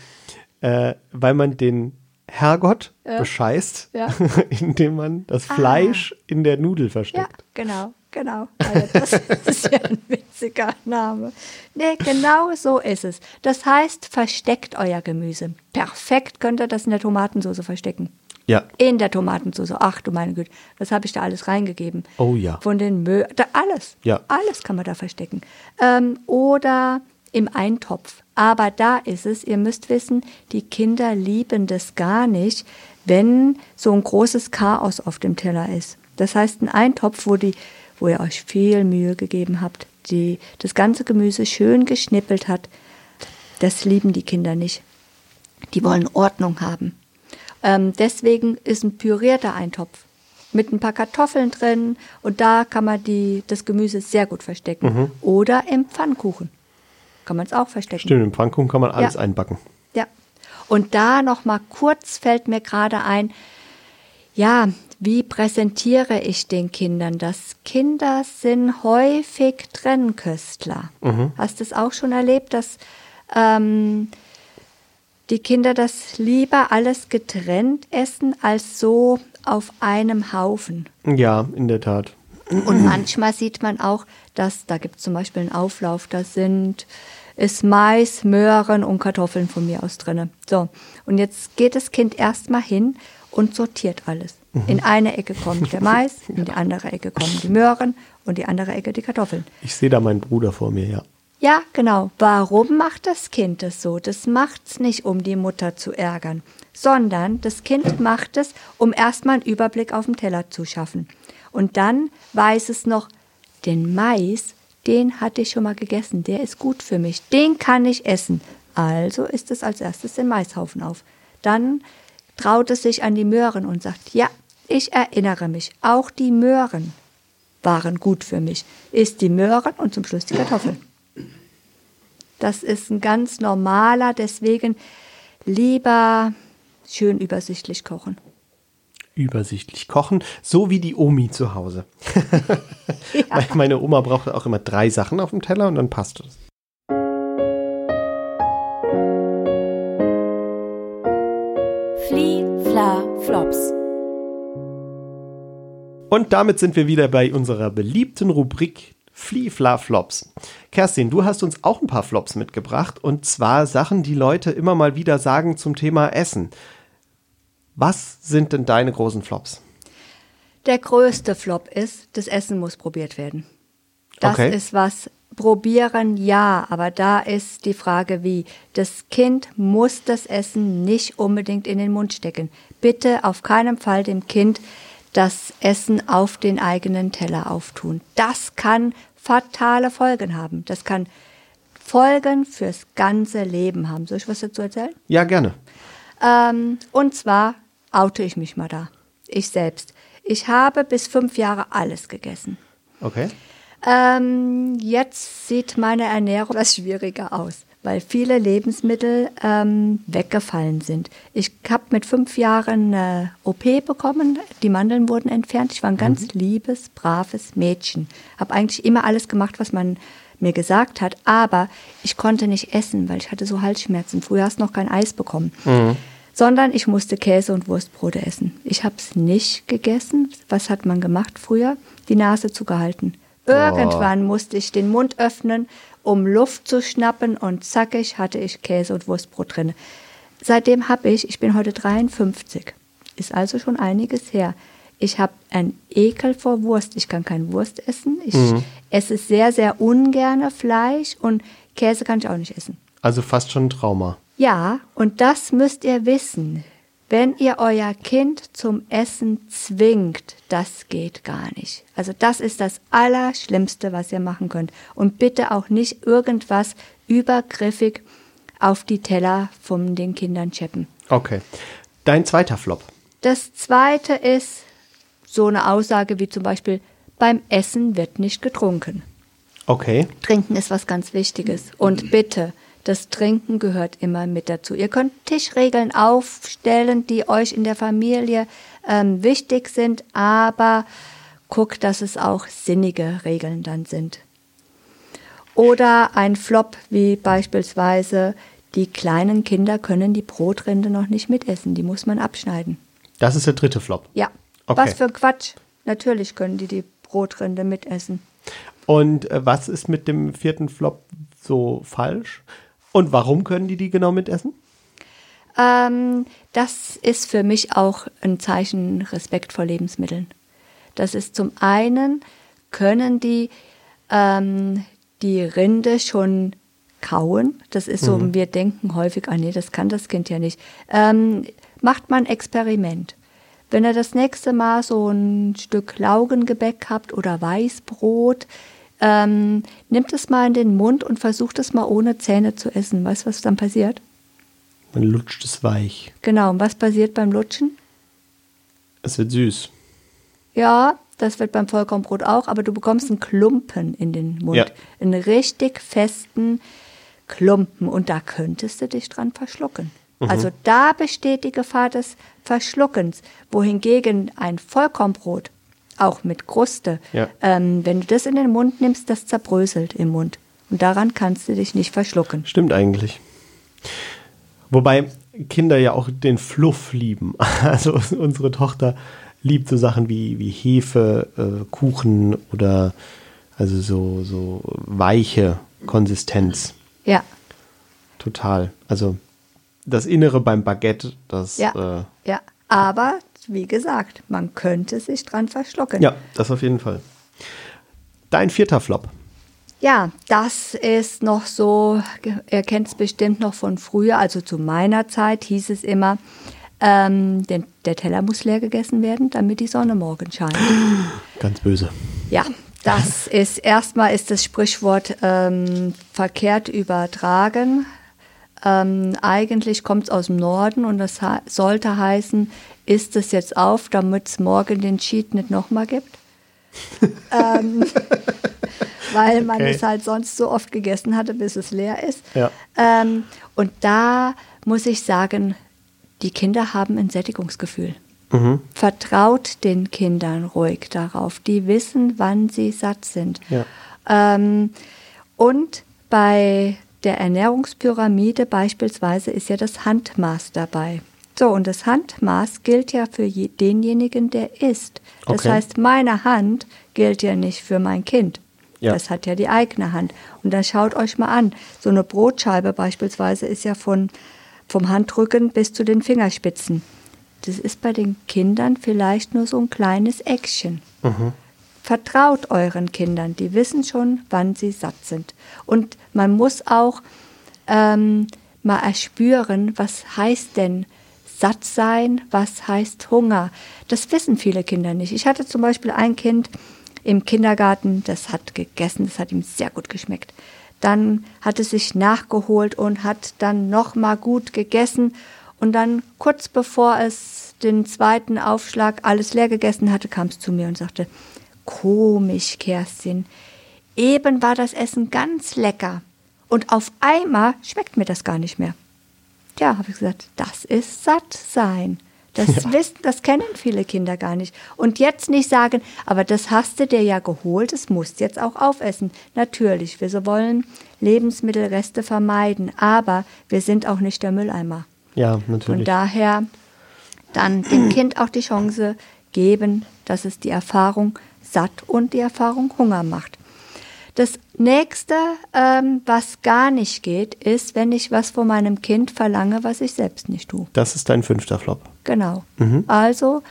äh, weil man den Herrgott bescheißt, Ja. indem man das Fleisch in der Nudel Ja, versteckt. genau, genau. Also das ist ja ein witziger Name. Nee, genau so ist es. Das heißt, versteckt euer Gemüse. Perfekt könnt ihr das in der Tomatensauce verstecken. Ja. In der Tomatensauce. Ach du meine Güte, was habe ich da alles reingegeben? Oh ja. Von den Mö da, alles. Ja. Alles kann man da verstecken. Ähm, oder im Eintopf. Aber da ist es, ihr müsst wissen, die Kinder lieben das gar nicht, wenn so ein großes Chaos auf dem Teller ist. Das heißt, ein Eintopf, wo, die, wo ihr euch viel Mühe gegeben habt, die das ganze Gemüse schön geschnippelt hat, das lieben die Kinder nicht. Die wollen Ordnung haben. Ähm, deswegen ist ein pürierter Eintopf mit ein paar Kartoffeln drin und da kann man die, das Gemüse sehr gut verstecken. Mhm. Oder im Pfannkuchen kann man es auch verstecken. Stimmt, im Pfannkuchen kann man alles Ja. einbacken. Ja. Und da noch mal kurz fällt mir gerade ein, ja, wie präsentiere ich den Kindern das? Kinder sind häufig Trennköstler. Hast du es auch schon erlebt, dass ähm, die Kinder das lieber alles getrennt essen als so auf einem Haufen? Ja, in der Tat. Und manchmal sieht man auch, dass da gibt es zum Beispiel einen Auflauf, da sind ist Mais, Möhren und Kartoffeln von mir aus drinne. So, und jetzt geht das Kind erstmal hin und sortiert alles. Mhm. In eine Ecke kommt der Mais, in die andere Ecke kommen die Möhren und die andere Ecke die Kartoffeln. Ich sehe da meinen Bruder vor mir, ja. Ja, genau. Warum macht das Kind das so? Das macht's nicht, um die Mutter zu ärgern, sondern das Kind macht es, um erstmal einen Überblick auf dem Teller zu schaffen. Und dann weiß es noch, den Mais, den hatte ich schon mal gegessen, der ist gut für mich, den kann ich essen. Also isst es als erstes den Maishaufen auf. Dann traut es sich an die Möhren und sagt, ja, ich erinnere mich, auch die Möhren waren gut für mich. Isst die Möhren und zum Schluss die Kartoffeln. Das ist ein ganz normaler, deswegen lieber schön übersichtlich kochen. Übersichtlich kochen, so wie die Omi zu Hause. ja. Meine Oma braucht auch immer drei Sachen auf dem Teller und dann passt es. Flie, Fla, Flops. Und damit sind wir wieder bei unserer beliebten Rubrik Fliefla Flops. Kerstin, du hast uns auch ein paar Flops mitgebracht und zwar Sachen, die Leute immer mal wieder sagen zum Thema Essen. Was sind denn deine großen Flops? Der größte Flop ist, das Essen muss probiert werden. Das okay. ist was. Probieren ja, aber da ist die Frage, wie. Das Kind muss das Essen nicht unbedingt in den Mund stecken. Bitte auf keinen Fall dem Kind das Essen auf den eigenen Teller auftun. Das kann fatale Folgen haben. Das kann Folgen fürs ganze Leben haben. Soll ich was dazu erzählen? Ja, gerne. Ähm, und zwar oute ich mich mal da. Ich selbst. Ich habe bis fünf Jahre alles gegessen. Okay. Ähm, jetzt sieht meine Ernährung etwas schwieriger aus weil viele Lebensmittel ähm, weggefallen sind. Ich habe mit fünf Jahren eine OP bekommen, die Mandeln wurden entfernt. Ich war ein ganz mhm. liebes, braves Mädchen. Habe eigentlich immer alles gemacht, was man mir gesagt hat, aber ich konnte nicht essen, weil ich hatte so Halsschmerzen. Früher hast du noch kein Eis bekommen. Mhm. Sondern ich musste Käse und Wurstbrote essen. Ich habe es nicht gegessen. Was hat man gemacht früher? Die Nase zugehalten. Irgendwann oh. musste ich den Mund öffnen um Luft zu schnappen und zackig hatte ich Käse und Wurstbrot drin. Seitdem habe ich, ich bin heute 53, ist also schon einiges her. Ich habe einen Ekel vor Wurst. Ich kann kein Wurst essen. Ich mhm. esse sehr, sehr ungerne Fleisch und Käse kann ich auch nicht essen. Also fast schon ein Trauma. Ja, und das müsst ihr wissen. Wenn ihr euer Kind zum Essen zwingt, das geht gar nicht. Also das ist das Allerschlimmste, was ihr machen könnt. Und bitte auch nicht irgendwas übergriffig auf die Teller von den Kindern scheppen. Okay. Dein zweiter Flop. Das zweite ist so eine Aussage wie zum Beispiel, beim Essen wird nicht getrunken. Okay. Trinken ist was ganz Wichtiges. Und bitte, das Trinken gehört immer mit dazu. Ihr könnt Tischregeln aufstellen, die euch in der Familie ähm, wichtig sind, aber guckt, dass es auch sinnige Regeln dann sind. Oder ein Flop wie beispielsweise, die kleinen Kinder können die Brotrinde noch nicht mitessen, die muss man abschneiden. Das ist der dritte Flop. Ja. Okay. Was für Quatsch. Natürlich können die die Brotrinde mitessen. Und äh, was ist mit dem vierten Flop so falsch? Und warum können die die genau mitessen? Ähm, das ist für mich auch ein Zeichen Respekt vor Lebensmitteln. Das ist zum einen, können die ähm, die Rinde schon kauen. Das ist so, mhm. wir denken häufig, ah nee, das kann das Kind ja nicht. Ähm, macht man ein Experiment. Wenn ihr das nächste Mal so ein Stück Laugengebäck habt oder Weißbrot, ähm, nimmt es mal in den Mund und versucht es mal ohne Zähne zu essen. Weißt du, was dann passiert? Man lutscht es weich. Genau, und was passiert beim Lutschen? Es wird süß. Ja, das wird beim Vollkornbrot auch, aber du bekommst einen Klumpen in den Mund. Ja. Einen richtig festen Klumpen und da könntest du dich dran verschlucken. Mhm. Also da besteht die Gefahr des Verschluckens, wohingegen ein Vollkornbrot auch mit Kruste. Ja. Ähm, wenn du das in den Mund nimmst, das zerbröselt im Mund. Und daran kannst du dich nicht verschlucken. Stimmt eigentlich. Wobei Kinder ja auch den Fluff lieben. Also unsere Tochter liebt so Sachen wie, wie Hefe, äh, Kuchen oder also so, so weiche Konsistenz. Ja, Total. Also das Innere beim Baguette, das. ja, Äh, ja. Aber wie gesagt, man könnte sich dran verschlucken. ja, das auf jeden Fall. Dein vierter Flop. Ja, das ist noch so, ihr kennt es bestimmt noch von früher, also zu meiner Zeit hieß es immer, ähm, den, der Teller muss leer gegessen werden, damit die Sonne morgen scheint. Ganz böse. Ja, das ist erstmal ist das Sprichwort ähm, verkehrt übertragen. Ähm, eigentlich kommt es aus dem Norden und das sollte heißen, isst es jetzt auf, damit es morgen den Cheat nicht nochmal gibt. ähm, weil man Okay. es halt sonst so oft gegessen hatte, bis es leer ist. Ja. Ähm, und da muss ich sagen, die Kinder haben ein Sättigungsgefühl. Mhm. Vertraut den Kindern ruhig darauf. Die wissen, wann sie satt sind. Ja. Ähm, und bei der Ernährungspyramide beispielsweise ist ja das Handmaß dabei. So, und das Handmaß gilt ja für je, denjenigen, der isst. Das Okay. heißt, meine Hand gilt ja nicht für mein Kind. Ja. Das hat ja die eigene Hand. Und dann schaut euch mal an. So eine Brotscheibe beispielsweise ist ja von, vom Handrücken bis zu den Fingerspitzen. Das ist bei den Kindern vielleicht nur so ein kleines Eckchen. Vertraut euren Kindern, die wissen schon, wann sie satt sind. Und man muss auch ähm, mal erspüren, was heißt denn satt sein, was heißt Hunger. Das wissen viele Kinder nicht. Ich hatte zum Beispiel ein Kind im Kindergarten, das hat gegessen, das hat ihm sehr gut geschmeckt. Dann hat es sich nachgeholt und hat dann noch mal gut gegessen. Und dann kurz bevor es den zweiten Aufschlag alles leer gegessen hatte, kam es zu mir und sagte, komisch, Kerstin, eben war das Essen ganz lecker und auf einmal schmeckt mir das gar nicht mehr. Ja, habe ich gesagt, das ist satt sein. Das wissen, das kennen viele Kinder gar nicht. Und jetzt nicht sagen, aber das hast du dir ja geholt, das musst jetzt auch aufessen. Natürlich, wir so wollen Lebensmittelreste vermeiden, aber wir sind auch nicht der Mülleimer. Ja, Und natürlich. daher dann dem Kind auch die Chance geben, dass es die Erfahrung satt und die Erfahrung Hunger macht. Das nächste, ähm, was gar nicht geht, ist, wenn ich was von meinem Kind verlange, was ich selbst nicht tue. das ist dein fünfter Flop. Genau. Also,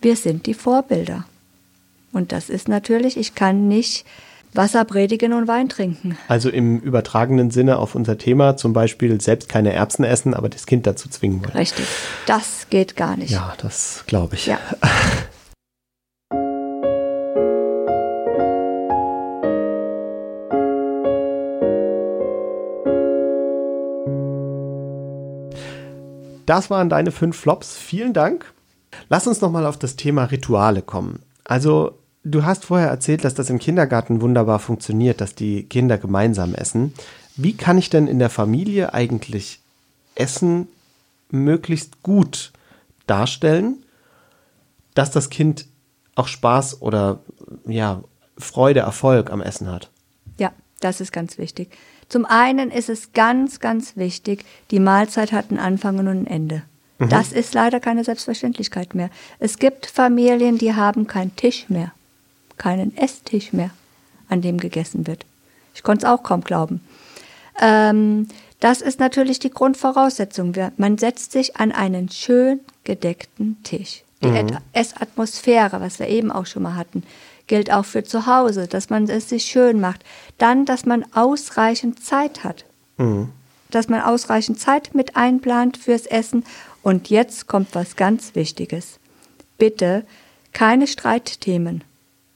wir sind die Vorbilder. Und das ist natürlich, ich kann nicht Wasser predigen und Wein trinken. Also im übertragenen Sinne auf unser Thema, zum Beispiel selbst keine Erbsen essen, aber das Kind dazu zwingen wollen. Richtig. Das geht gar nicht. Ja, das glaube ich. Ja. Das waren deine fünf Flops. Vielen Dank. Lass uns nochmal auf das Thema Rituale kommen. Also, du hast vorher erzählt, dass das im Kindergarten wunderbar funktioniert, dass die Kinder gemeinsam essen. Wie kann ich denn in der Familie eigentlich Essen möglichst gut darstellen, dass das Kind auch Spaß oder ja, Freude, Erfolg am Essen hat? Ja, das ist ganz wichtig. Zum einen ist es ganz, ganz wichtig, die Mahlzeit hat einen Anfang und ein Ende. Das ist leider keine Selbstverständlichkeit mehr. Es gibt Familien, die haben keinen Tisch mehr, keinen Esstisch mehr, an dem gegessen wird. Ich konnte es auch kaum glauben. Ähm, das ist natürlich die Grundvoraussetzung. Man setzt sich an einen schön gedeckten Tisch. Die Et- Essatmosphäre, was wir eben auch schon mal hatten, gilt auch für zu Hause, dass man es sich schön macht. Dann, dass man ausreichend Zeit hat. Dass man ausreichend Zeit mit einplant fürs Essen. Und jetzt kommt was ganz Wichtiges. Bitte keine Streitthemen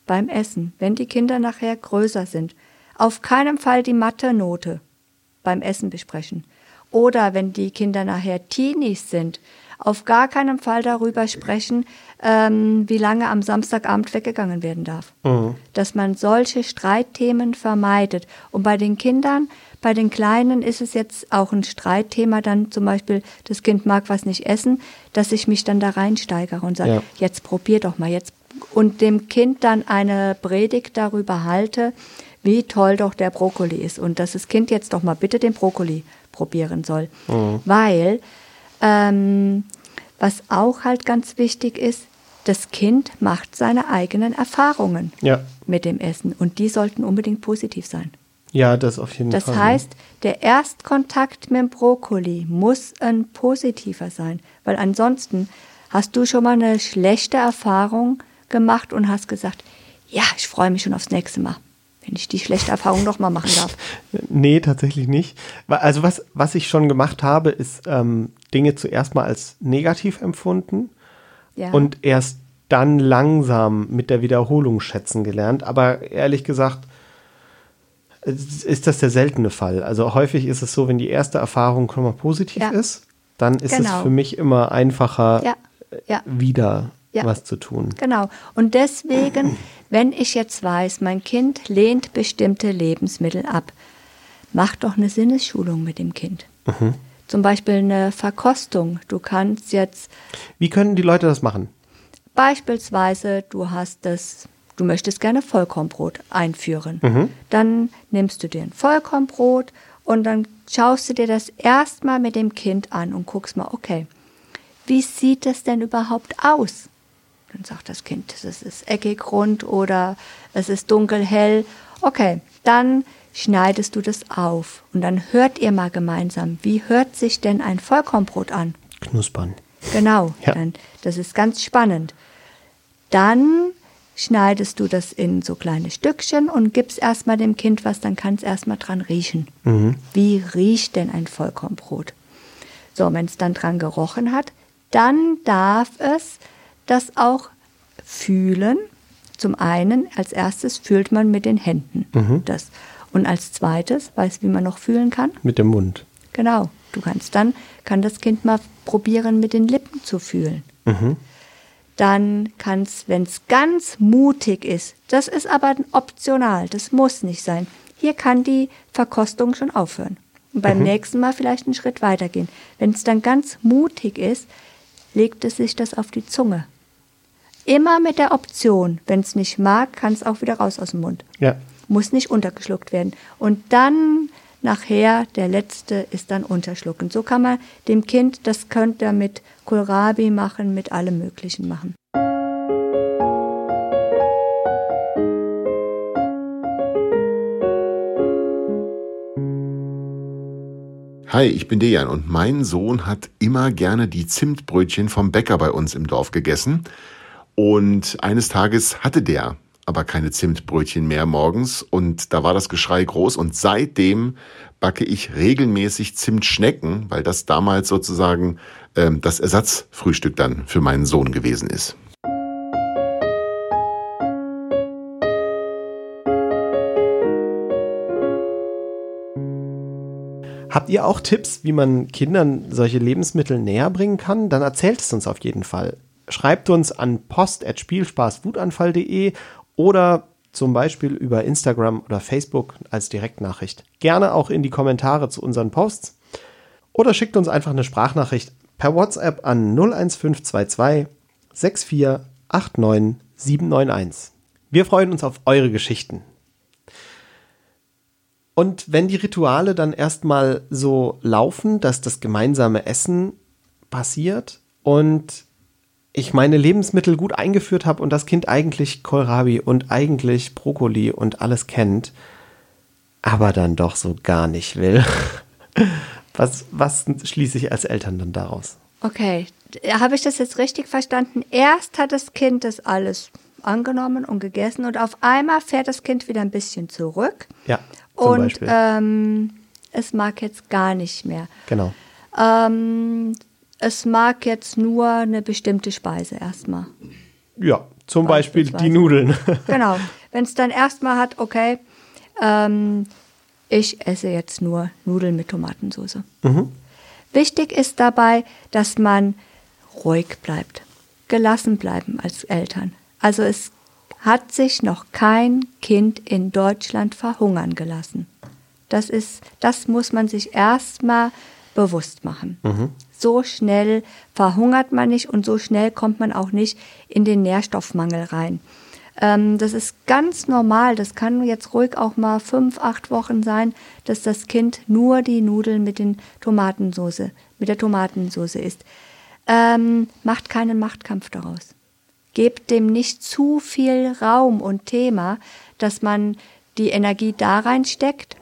beim Essen, wenn die Kinder nachher größer sind. Auf keinen Fall die Mathe-Note beim Essen besprechen. Oder wenn die Kinder nachher Teenies sind, auf gar keinen Fall darüber sprechen, ähm, wie lange am Samstagabend weggegangen werden darf. Dass man solche Streitthemen vermeidet. Und bei den Kindern, bei den Kleinen ist es jetzt auch ein Streitthema, dann zum Beispiel, das Kind mag was nicht essen, dass ich mich dann da reinsteigere und sage, Ja. jetzt probier doch mal, jetzt und dem Kind dann eine Predigt darüber halte, wie toll doch der Brokkoli ist und dass das Kind jetzt doch mal bitte den Brokkoli probieren soll. Weil, ähm, was auch halt ganz wichtig ist, das Kind macht seine eigenen Erfahrungen Ja. mit dem Essen und die sollten unbedingt positiv sein. Ja, das auf jeden Das Fall. heißt, der Erstkontakt mit dem Brokkoli muss ein positiver sein, weil ansonsten hast du schon mal eine schlechte Erfahrung gemacht und hast gesagt, ja, ich freue mich schon aufs nächste Mal, wenn ich die schlechte Erfahrung nochmal machen darf. Nee, tatsächlich nicht. Also was, was ich schon gemacht habe, ist ähm, Dinge zuerst mal als negativ empfunden Ja. und erst dann langsam mit der Wiederholung schätzen gelernt. Aber ehrlich gesagt es- ist das der seltene Fall. Also häufig ist es so, wenn die erste Erfahrung schon mal positiv Ja. ist, dann ist Genau. es für mich immer einfacher, Ja, wieder was zu tun. Genau. Und deswegen, wenn ich jetzt weiß, mein Kind lehnt bestimmte Lebensmittel ab, mach doch eine Sinnesschulung mit dem Kind. Zum Beispiel eine Verkostung. Du kannst jetzt Wie können die Leute das machen? beispielsweise, du hast das, du möchtest gerne Vollkornbrot einführen. Dann nimmst du dir ein Vollkornbrot und dann schaust du dir das erstmal mit dem Kind an und guckst mal, okay, wie sieht es denn überhaupt aus? Dann sagt das Kind, es ist eckig rund oder es ist dunkelhell. Okay, dann schneidest du das auf und dann hört ihr mal gemeinsam, wie hört sich denn ein Vollkornbrot an? Knuspern. Genau, Ja. dann, das ist ganz spannend. Dann schneidest du das in so kleine Stückchen und gibst erstmal dem Kind was, dann kann es erstmal dran riechen. Wie riecht denn ein Vollkornbrot? So, wenn es dann dran gerochen hat, dann darf es das auch fühlen. Zum einen, als erstes fühlt man mit den Händen das. Und als zweites, weißt du, wie man noch fühlen kann? Mit dem Mund. Genau. Du kannst dann, kann das Kind mal probieren, mit den Lippen zu fühlen. Dann kann es, wenn es ganz mutig ist, das ist aber optional, das muss nicht sein. Hier kann die Verkostung schon aufhören. Und beim nächsten Mal vielleicht einen Schritt weitergehen. Wenn es dann ganz mutig ist, legt es sich das auf die Zunge. Immer mit der Option, wenn es nicht mag, kann es auch wieder raus aus dem Mund Ja. muss nicht untergeschluckt werden. Und dann nachher, der letzte ist dann unterschlucken. So kann man dem Kind, das könnt ihr mit Kohlrabi machen, mit allem Möglichen machen. Hi, ich bin Dejan und mein Sohn hat immer gerne die Zimtbrötchen vom Bäcker bei uns im Dorf gegessen. Und eines Tages hatte der aber keine Zimtbrötchen mehr morgens und da war das Geschrei groß und seitdem backe ich regelmäßig Zimtschnecken, weil das damals sozusagen ähm, das Ersatzfrühstück dann für meinen Sohn gewesen ist. Habt ihr auch Tipps, wie man Kindern solche Lebensmittel näher bringen kann? Dann erzählt es uns auf jeden Fall. Schreibt uns an post.spielspaßwutanfall.de oder zum Beispiel über Instagram oder Facebook als Direktnachricht. Gerne auch in die Kommentare zu unseren Posts. Oder schickt uns einfach eine Sprachnachricht per WhatsApp an 01522 6489 791. Wir freuen uns auf eure Geschichten. Und wenn die Rituale dann erstmal so laufen, dass das gemeinsame Essen passiert und ich meine Lebensmittel gut eingeführt habe und das Kind eigentlich Kohlrabi und eigentlich Brokkoli und alles kennt, aber dann doch so gar nicht will. Was, was schließe ich als Eltern dann daraus? Okay, habe ich das jetzt richtig verstanden? Erst hat das Kind das alles angenommen und gegessen und auf einmal fährt das Kind wieder ein bisschen zurück Ja, zum und Beispiel. ähm, es mag jetzt gar nicht mehr. genau. Ähm, es mag jetzt nur eine bestimmte Speise erstmal. Ja, zum Beispiel die. Nudeln. Genau. Wenn es dann erstmal hat, okay, ähm, ich esse jetzt nur Nudeln mit Tomatensauce. Wichtig ist dabei, dass man ruhig bleibt, gelassen bleiben als Eltern. Also es hat sich noch kein Kind in Deutschland verhungern gelassen. Das ist, das muss man sich erstmal bewusst machen. So schnell verhungert man nicht und so schnell kommt man auch nicht in den Nährstoffmangel rein. Ähm, das ist ganz normal. Das kann jetzt ruhig auch mal fünf, acht Wochen sein, dass das Kind nur die Nudeln mit den Tomatensoße, mit der Tomatensauce isst. Ähm, macht keinen Machtkampf daraus. gebt dem nicht zu viel Raum und Thema, dass man die Energie da reinsteckt,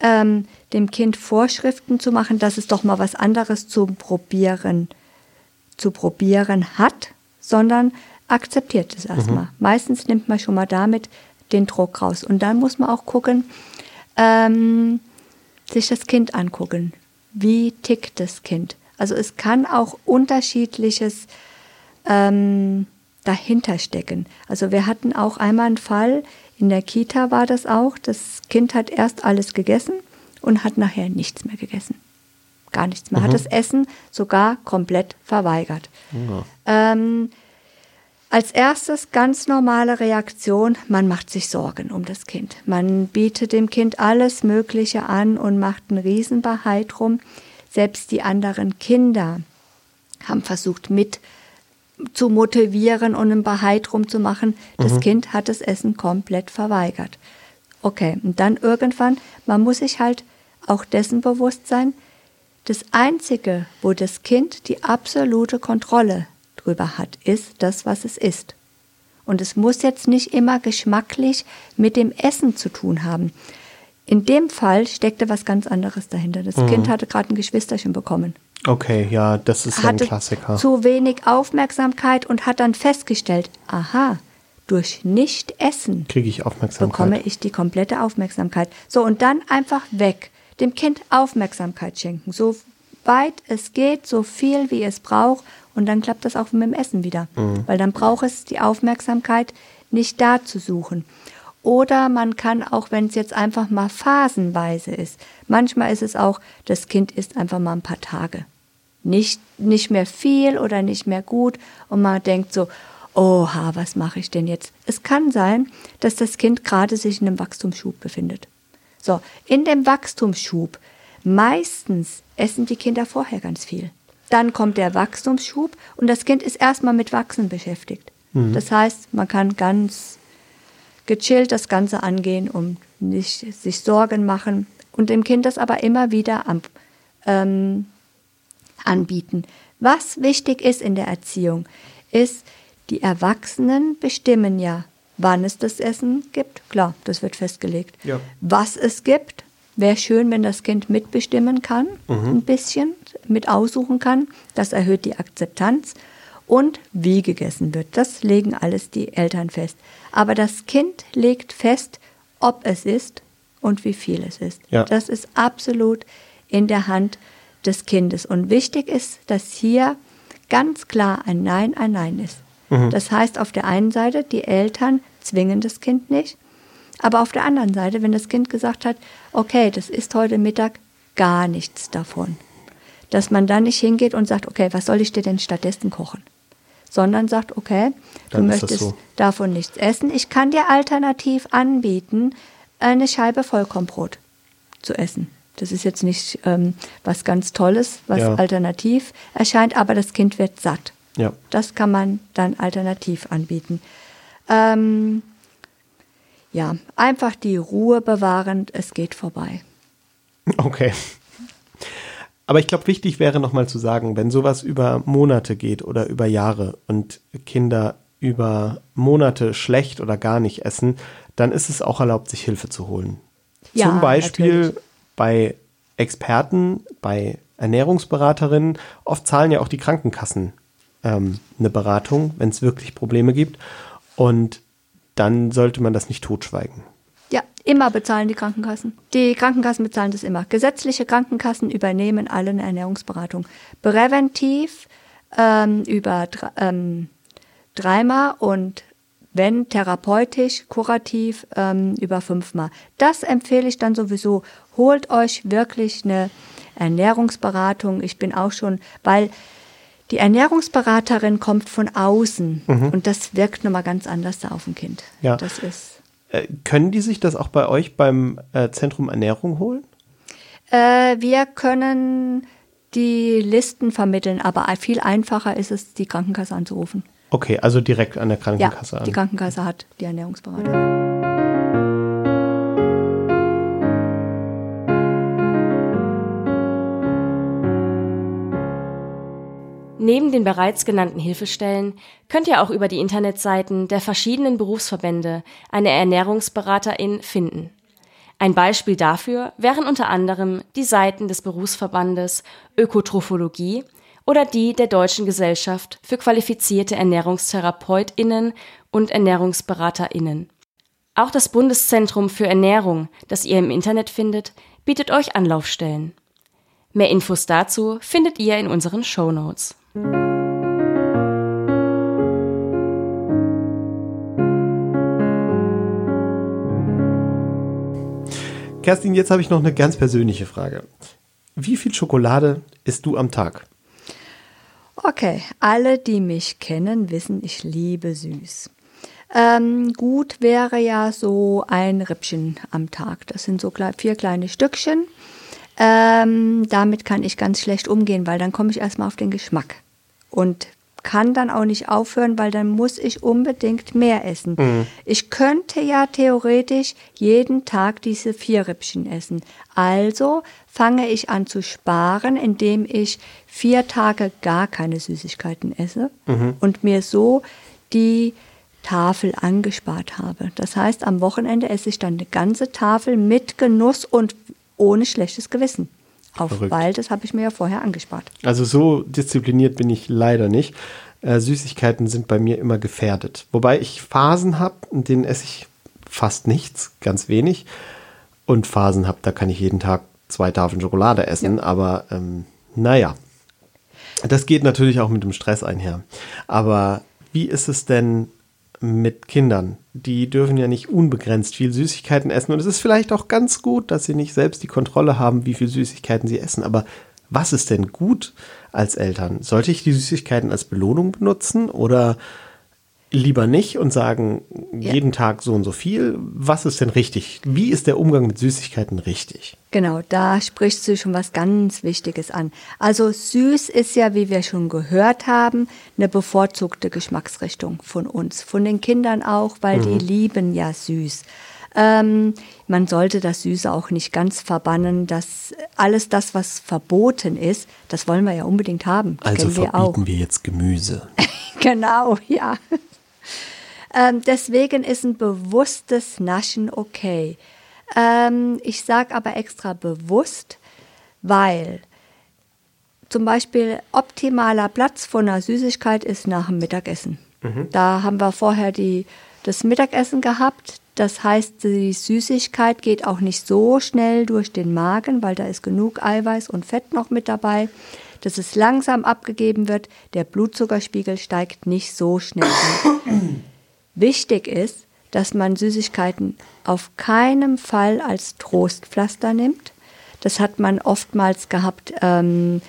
ähm, dem Kind Vorschriften zu machen, dass es doch mal was anderes zu probieren, zu probieren hat, sondern akzeptiert es erstmal. Mhm. Meistens nimmt man schon mal damit den Druck raus. Und dann muss man auch gucken, ähm, sich das Kind angucken. Wie tickt das Kind? Also es kann auch unterschiedliches ähm, dahinter stecken. Also wir hatten auch einmal einen Fall, in der Kita war das auch, das Kind hat erst alles gegessen und hat nachher nichts mehr gegessen. Gar nichts mehr. Mhm. Hat das Essen sogar komplett verweigert. Ja. Ähm, als erstes ganz normale Reaktion, man macht sich Sorgen um das Kind. Man bietet dem Kind alles Mögliche an und macht einen Riesenbehai drum. Selbst die anderen Kinder haben versucht mit zu motivieren und einen Bahai drum zu machen. Das mhm. Kind hat das Essen komplett verweigert. Okay, und dann irgendwann, man muss sich halt auch dessen bewusst sein, das Einzige, wo das Kind die absolute Kontrolle drüber hat, ist das, was es isst. Und es muss jetzt nicht immer geschmacklich mit dem Essen zu tun haben. In dem Fall steckte was ganz anderes dahinter. Das mhm. Kind hatte gerade ein Geschwisterchen bekommen. Okay, ja, das ist ein Klassiker. Zu wenig Aufmerksamkeit und hat dann festgestellt, aha, durch Nicht-Essen kriege ich Aufmerksamkeit. Bekomme ich die komplette Aufmerksamkeit. So, und dann einfach weg. Dem Kind Aufmerksamkeit schenken. So weit es geht, so viel wie es braucht. Und dann klappt das auch mit dem Essen wieder. Mhm. Weil dann braucht es die Aufmerksamkeit nicht da zu suchen. Oder man kann auch, wenn es jetzt einfach mal phasenweise ist, manchmal ist es auch, das Kind isst einfach mal ein paar Tage nicht, nicht mehr viel oder nicht mehr gut und man denkt so, oha, was mache ich denn jetzt? Es kann sein, dass das Kind gerade sich in einem Wachstumsschub befindet. So, in dem Wachstumsschub, meistens essen die Kinder vorher ganz viel. Dann kommt der Wachstumsschub und das Kind ist erstmal mit Wachsen beschäftigt. Mhm. Das heißt, man kann ganz gechillt das Ganze angehen und nicht sich Sorgen machen und dem Kind das aber immer wieder am, ähm, anbieten. Was wichtig ist in der Erziehung, ist, die Erwachsenen bestimmen ja, wann es das Essen gibt. Klar, das wird festgelegt. Ja. Was es gibt, wäre schön, wenn das Kind mitbestimmen kann, mhm. ein bisschen, mit aussuchen kann. Das erhöht die Akzeptanz. Und wie gegessen wird, das legen alles die Eltern fest. Aber das Kind legt fest, ob es ist und wie viel es ist. Ja. Das ist absolut in der Hand des Kindes. Und wichtig ist, dass hier ganz klar ein Nein ein Nein ist. Mhm. Das heißt, auf der einen Seite, die Eltern zwingen das Kind nicht, aber auf der anderen Seite, wenn das Kind gesagt hat, okay, das ist heute Mittag gar nichts davon, dass man dann nicht hingeht und sagt, okay, was soll ich dir denn stattdessen kochen? Sondern sagt, okay, dann du möchtest so. davon nichts essen. Ich kann dir alternativ anbieten, eine Scheibe Vollkornbrot zu essen. Das ist jetzt nicht ähm, was ganz Tolles, was ja. alternativ erscheint, aber das Kind wird satt. Ja. Das kann man dann alternativ anbieten. Ähm, ja, einfach die Ruhe bewahren, es geht vorbei. Okay. Aber ich glaube, wichtig wäre nochmal zu sagen, wenn sowas über Monate geht oder über Jahre und Kinder über Monate schlecht oder gar nicht essen, dann ist es auch erlaubt, sich Hilfe zu holen. Ja, Zum Beispiel natürlich bei Experten, bei Ernährungsberaterinnen, oft zahlen ja auch die Krankenkassen ähm, eine Beratung, wenn es wirklich Probleme gibt. Und dann sollte man das nicht totschweigen. Ja, immer bezahlen die Krankenkassen. Die Krankenkassen bezahlen das immer. Gesetzliche Krankenkassen übernehmen alle eine Ernährungsberatung. Präventiv ähm, über ähm, dreimal und wenn therapeutisch, kurativ ähm, über fünfmal. Das empfehle ich dann sowieso. Holt euch wirklich eine Ernährungsberatung. Ich bin auch schon, weil die Ernährungsberaterin kommt von außen mhm. und das wirkt nochmal ganz anders da auf ein Kind. Ja. Das ist. Äh, können die sich das auch bei euch beim äh, Zentrum Ernährung holen? Äh, wir können die Listen vermitteln, aber viel einfacher ist es, die Krankenkasse anzurufen. Okay, also direkt an der Krankenkasse ja, an. Die Krankenkasse hat die Ernährungsberatung. Neben den bereits genannten Hilfestellen könnt ihr auch über die Internetseiten der verschiedenen Berufsverbände eine Ernährungsberaterin finden. Ein Beispiel dafür wären unter anderem die Seiten des Berufsverbandes Ökotrophologie oder die der Deutschen Gesellschaft für qualifizierte Ernährungstherapeutinnen und Ernährungsberaterinnen. Auch das Bundeszentrum für Ernährung, das ihr im Internet findet, bietet euch Anlaufstellen. Mehr Infos dazu findet ihr in unseren Show Notes. Kerstin, jetzt habe ich noch eine ganz persönliche Frage. Wie viel Schokolade isst du am Tag? Okay, alle, die mich kennen, wissen, ich liebe süß. Ähm, gut wäre ja so ein Rippchen am Tag. Das sind so vier kleine Stückchen. Ähm, damit kann ich ganz schlecht umgehen, weil dann komme ich erstmal auf den Geschmack. Und kann dann auch nicht aufhören, weil dann muss ich unbedingt mehr essen. Mhm. Ich könnte ja theoretisch jeden Tag diese vier Rippchen essen. Also fange ich an zu sparen, indem ich vier Tage gar keine Süßigkeiten esse mhm. und mir so die Tafel angespart habe. Das heißt, am Wochenende esse ich dann eine ganze Tafel mit Genuss und ohne schlechtes Gewissen auf, Verrückt. weil das habe ich mir ja vorher angespart. Also so diszipliniert bin ich leider nicht. Äh, Süßigkeiten sind bei mir immer gefährdet. Wobei ich Phasen habe, in denen esse ich fast nichts, ganz wenig. Und Phasen habe, da kann ich jeden Tag zwei Tafeln Schokolade essen. Ja. Aber ähm, naja, das geht natürlich auch mit dem Stress einher. Aber wie ist es denn mit Kindern. Die dürfen ja nicht unbegrenzt viel Süßigkeiten essen. Und es ist vielleicht auch ganz gut, dass sie nicht selbst die Kontrolle haben, wie viel Süßigkeiten sie essen. Aber was ist denn gut als Eltern? Sollte ich die Süßigkeiten als Belohnung benutzen oder lieber nicht und sagen, ja. jeden Tag so und so viel. Was ist denn richtig? Wie ist der Umgang mit Süßigkeiten richtig? Genau, da sprichst du schon was ganz Wichtiges an. Also süß ist ja, wie wir schon gehört haben, eine bevorzugte Geschmacksrichtung von uns, von den Kindern auch, weil mhm. die lieben ja süß. Ähm, man sollte das Süße auch nicht ganz verbannen. dass alles das, was verboten ist, das wollen wir ja unbedingt haben. Also verbieten wir, wir jetzt Gemüse. genau, ja. Ähm, deswegen ist ein bewusstes Naschen okay. Ähm, ich sage aber extra bewusst, weil zum Beispiel optimaler Platz von einer Süßigkeit ist nach dem Mittagessen. Mhm. Da haben wir vorher die, das Mittagessen gehabt. Das heißt, die Süßigkeit geht auch nicht so schnell durch den Magen, weil da ist genug Eiweiß und Fett noch mit dabei, dass es langsam abgegeben wird. Der Blutzuckerspiegel steigt nicht so schnell. Wichtig ist, dass man Süßigkeiten auf keinen Fall als Trostpflaster nimmt. Das hat man oftmals gehabt, ähm,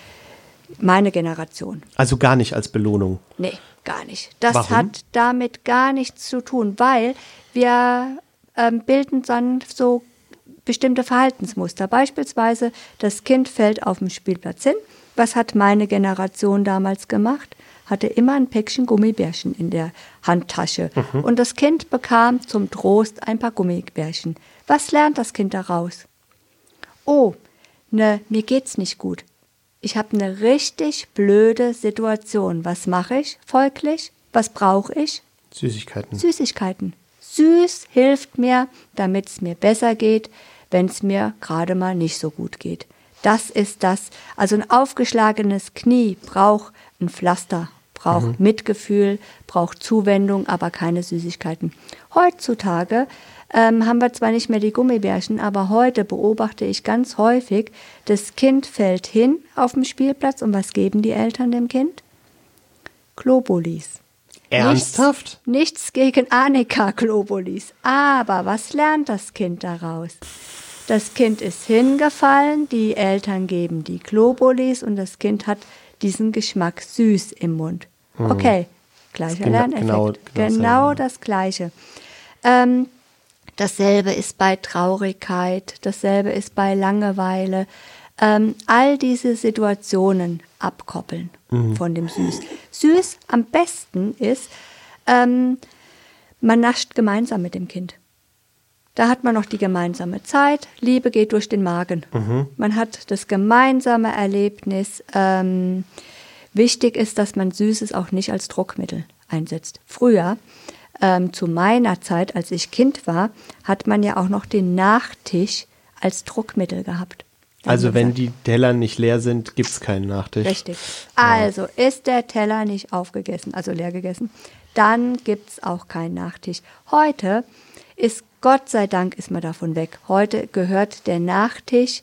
meine Generation. Also gar nicht als Belohnung? Nee, gar nicht. Das Warum? hat damit gar nichts zu tun, weil wir ähm, bilden dann so bestimmte Verhaltensmuster. Beispielsweise, das Kind fällt auf dem Spielplatz hin. Was hat meine Generation damals gemacht? Hatte immer ein Päckchen Gummibärchen in der Handtasche. Mhm. Und das Kind bekam zum Trost ein paar Gummibärchen. Was lernt das Kind daraus? Oh, ne, mir geht's nicht gut. Ich habe eine richtig blöde Situation. Was mache ich folglich? Was brauche ich? Süßigkeiten. Süßigkeiten. Süß hilft mir, damit es mir besser geht, wenn es mir gerade mal nicht so gut geht. Das ist das. Also ein aufgeschlagenes Knie braucht ein Pflaster, braucht mhm. Mitgefühl, braucht Zuwendung, aber keine Süßigkeiten. Heutzutage ähm, haben wir zwar nicht mehr die Gummibärchen, aber heute beobachte ich ganz häufig, das Kind fällt hin auf dem Spielplatz und was geben die Eltern dem Kind? Globulis. Ernsthaft? Nichts, nichts gegen Annika Globulis. Aber was lernt das Kind daraus? Das Kind ist hingefallen, die Eltern geben die Globulis und das Kind hat diesen Geschmack süß im Mund. Hm. Okay, gleicher Lerneffekt. Genau, genau, genau das Gleiche. Ähm, dasselbe ist bei Traurigkeit, dasselbe ist bei Langeweile. Ähm, all diese Situationen abkoppeln mhm. von dem Süß. Süß am besten ist, ähm, man nascht gemeinsam mit dem Kind. Da hat man noch die gemeinsame Zeit. Liebe geht durch den Magen. Mhm. Man hat das gemeinsame Erlebnis. Ähm, Wichtig ist, dass man Süßes auch nicht als Druckmittel einsetzt. Früher, ähm, zu meiner Zeit, als ich Kind war, hat man ja auch noch den Nachtisch als Druckmittel gehabt. Also wenn die Teller nicht leer sind, gibt es keinen Nachtisch. Richtig. Also ist der Teller nicht aufgegessen, also leer gegessen, dann gibt es auch keinen Nachtisch. Heute ist, Gott sei Dank, ist man davon weg. Heute gehört der Nachtisch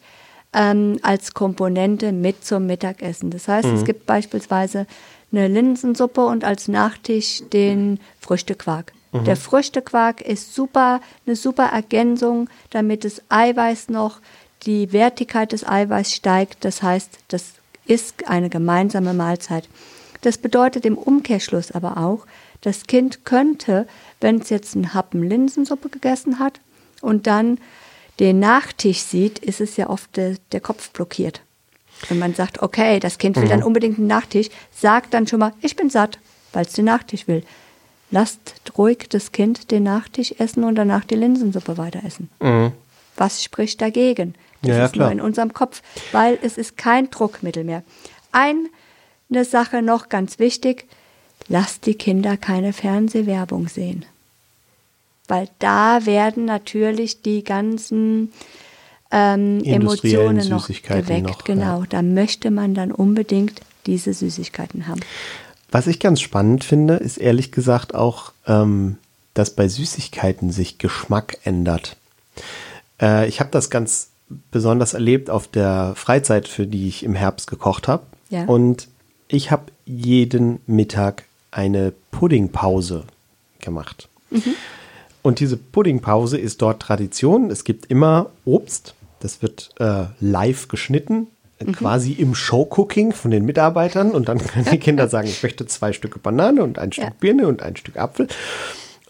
ähm, als Komponente mit zum Mittagessen. Das heißt, es gibt beispielsweise eine Linsensuppe und als Nachtisch den Früchtequark. Der Früchtequark ist super, eine super Ergänzung, damit das Eiweiß noch, die Wertigkeit des Eiweiß steigt. Das heißt, das ist eine gemeinsame Mahlzeit. Das bedeutet im Umkehrschluss aber auch, das Kind könnte, wenn es jetzt einen Happen Linsensuppe gegessen hat und dann den Nachtisch sieht, ist es ja oft der, der Kopf blockiert. Wenn man sagt, okay, das Kind will dann unbedingt einen Nachtisch, sagt dann schon mal, ich bin satt, weil es den Nachtisch will. Lasst ruhig das Kind den Nachtisch essen und danach die Linsensuppe weiter essen. Was spricht dagegen? Das Ja, ja, ist nur klar. in unserem Kopf, weil es ist kein Druckmittel mehr. Eine Sache noch ganz wichtig, lasst die Kinder keine Fernsehwerbung sehen. Weil da werden natürlich die ganzen ähm, Emotionen noch geweckt. noch, genau, ja. da möchte man dann unbedingt diese Süßigkeiten haben. Was ich ganz spannend finde, ist ehrlich gesagt auch, ähm, dass bei Süßigkeiten sich Geschmack ändert. Äh, ich habe das ganz besonders erlebt auf der Freizeit, für die ich im Herbst gekocht habe. Ja. Und ich habe jeden Mittag eine Puddingpause gemacht. Und diese Puddingpause ist dort Tradition. Es gibt immer Obst. Das wird äh, live geschnitten, äh, quasi im Showcooking von den Mitarbeitern. Und dann können die Kinder sagen, ich möchte zwei Stücke Banane und ein Stück Ja. Birne und ein Stück Apfel.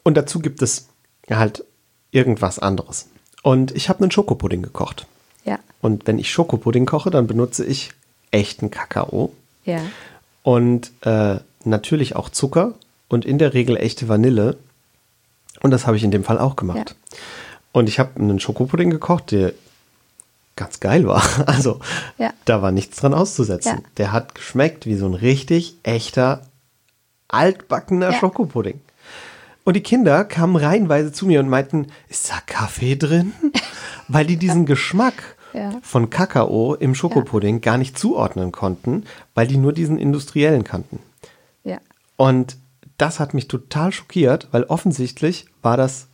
Und dazu gibt es halt irgendwas anderes. Und ich habe einen Schokopudding gekocht. Ja, Und wenn ich Schokopudding koche, dann benutze ich echten Kakao ja, und äh, natürlich auch Zucker und in der Regel echte Vanille. Und das habe ich in dem Fall auch gemacht. Und ich habe einen Schokopudding gekocht, der ganz geil war. Also Ja. da war nichts dran auszusetzen. Ja. Der hat geschmeckt wie so ein richtig echter altbackener Ja. Schokopudding. Und die Kinder kamen reihenweise zu mir und meinten, ist da Kaffee drin? Weil die diesen Geschmack Ja. von Kakao im Schokopudding gar nicht zuordnen konnten, weil die nur diesen industriellen kannten. Und das hat mich total schockiert, weil offensichtlich war das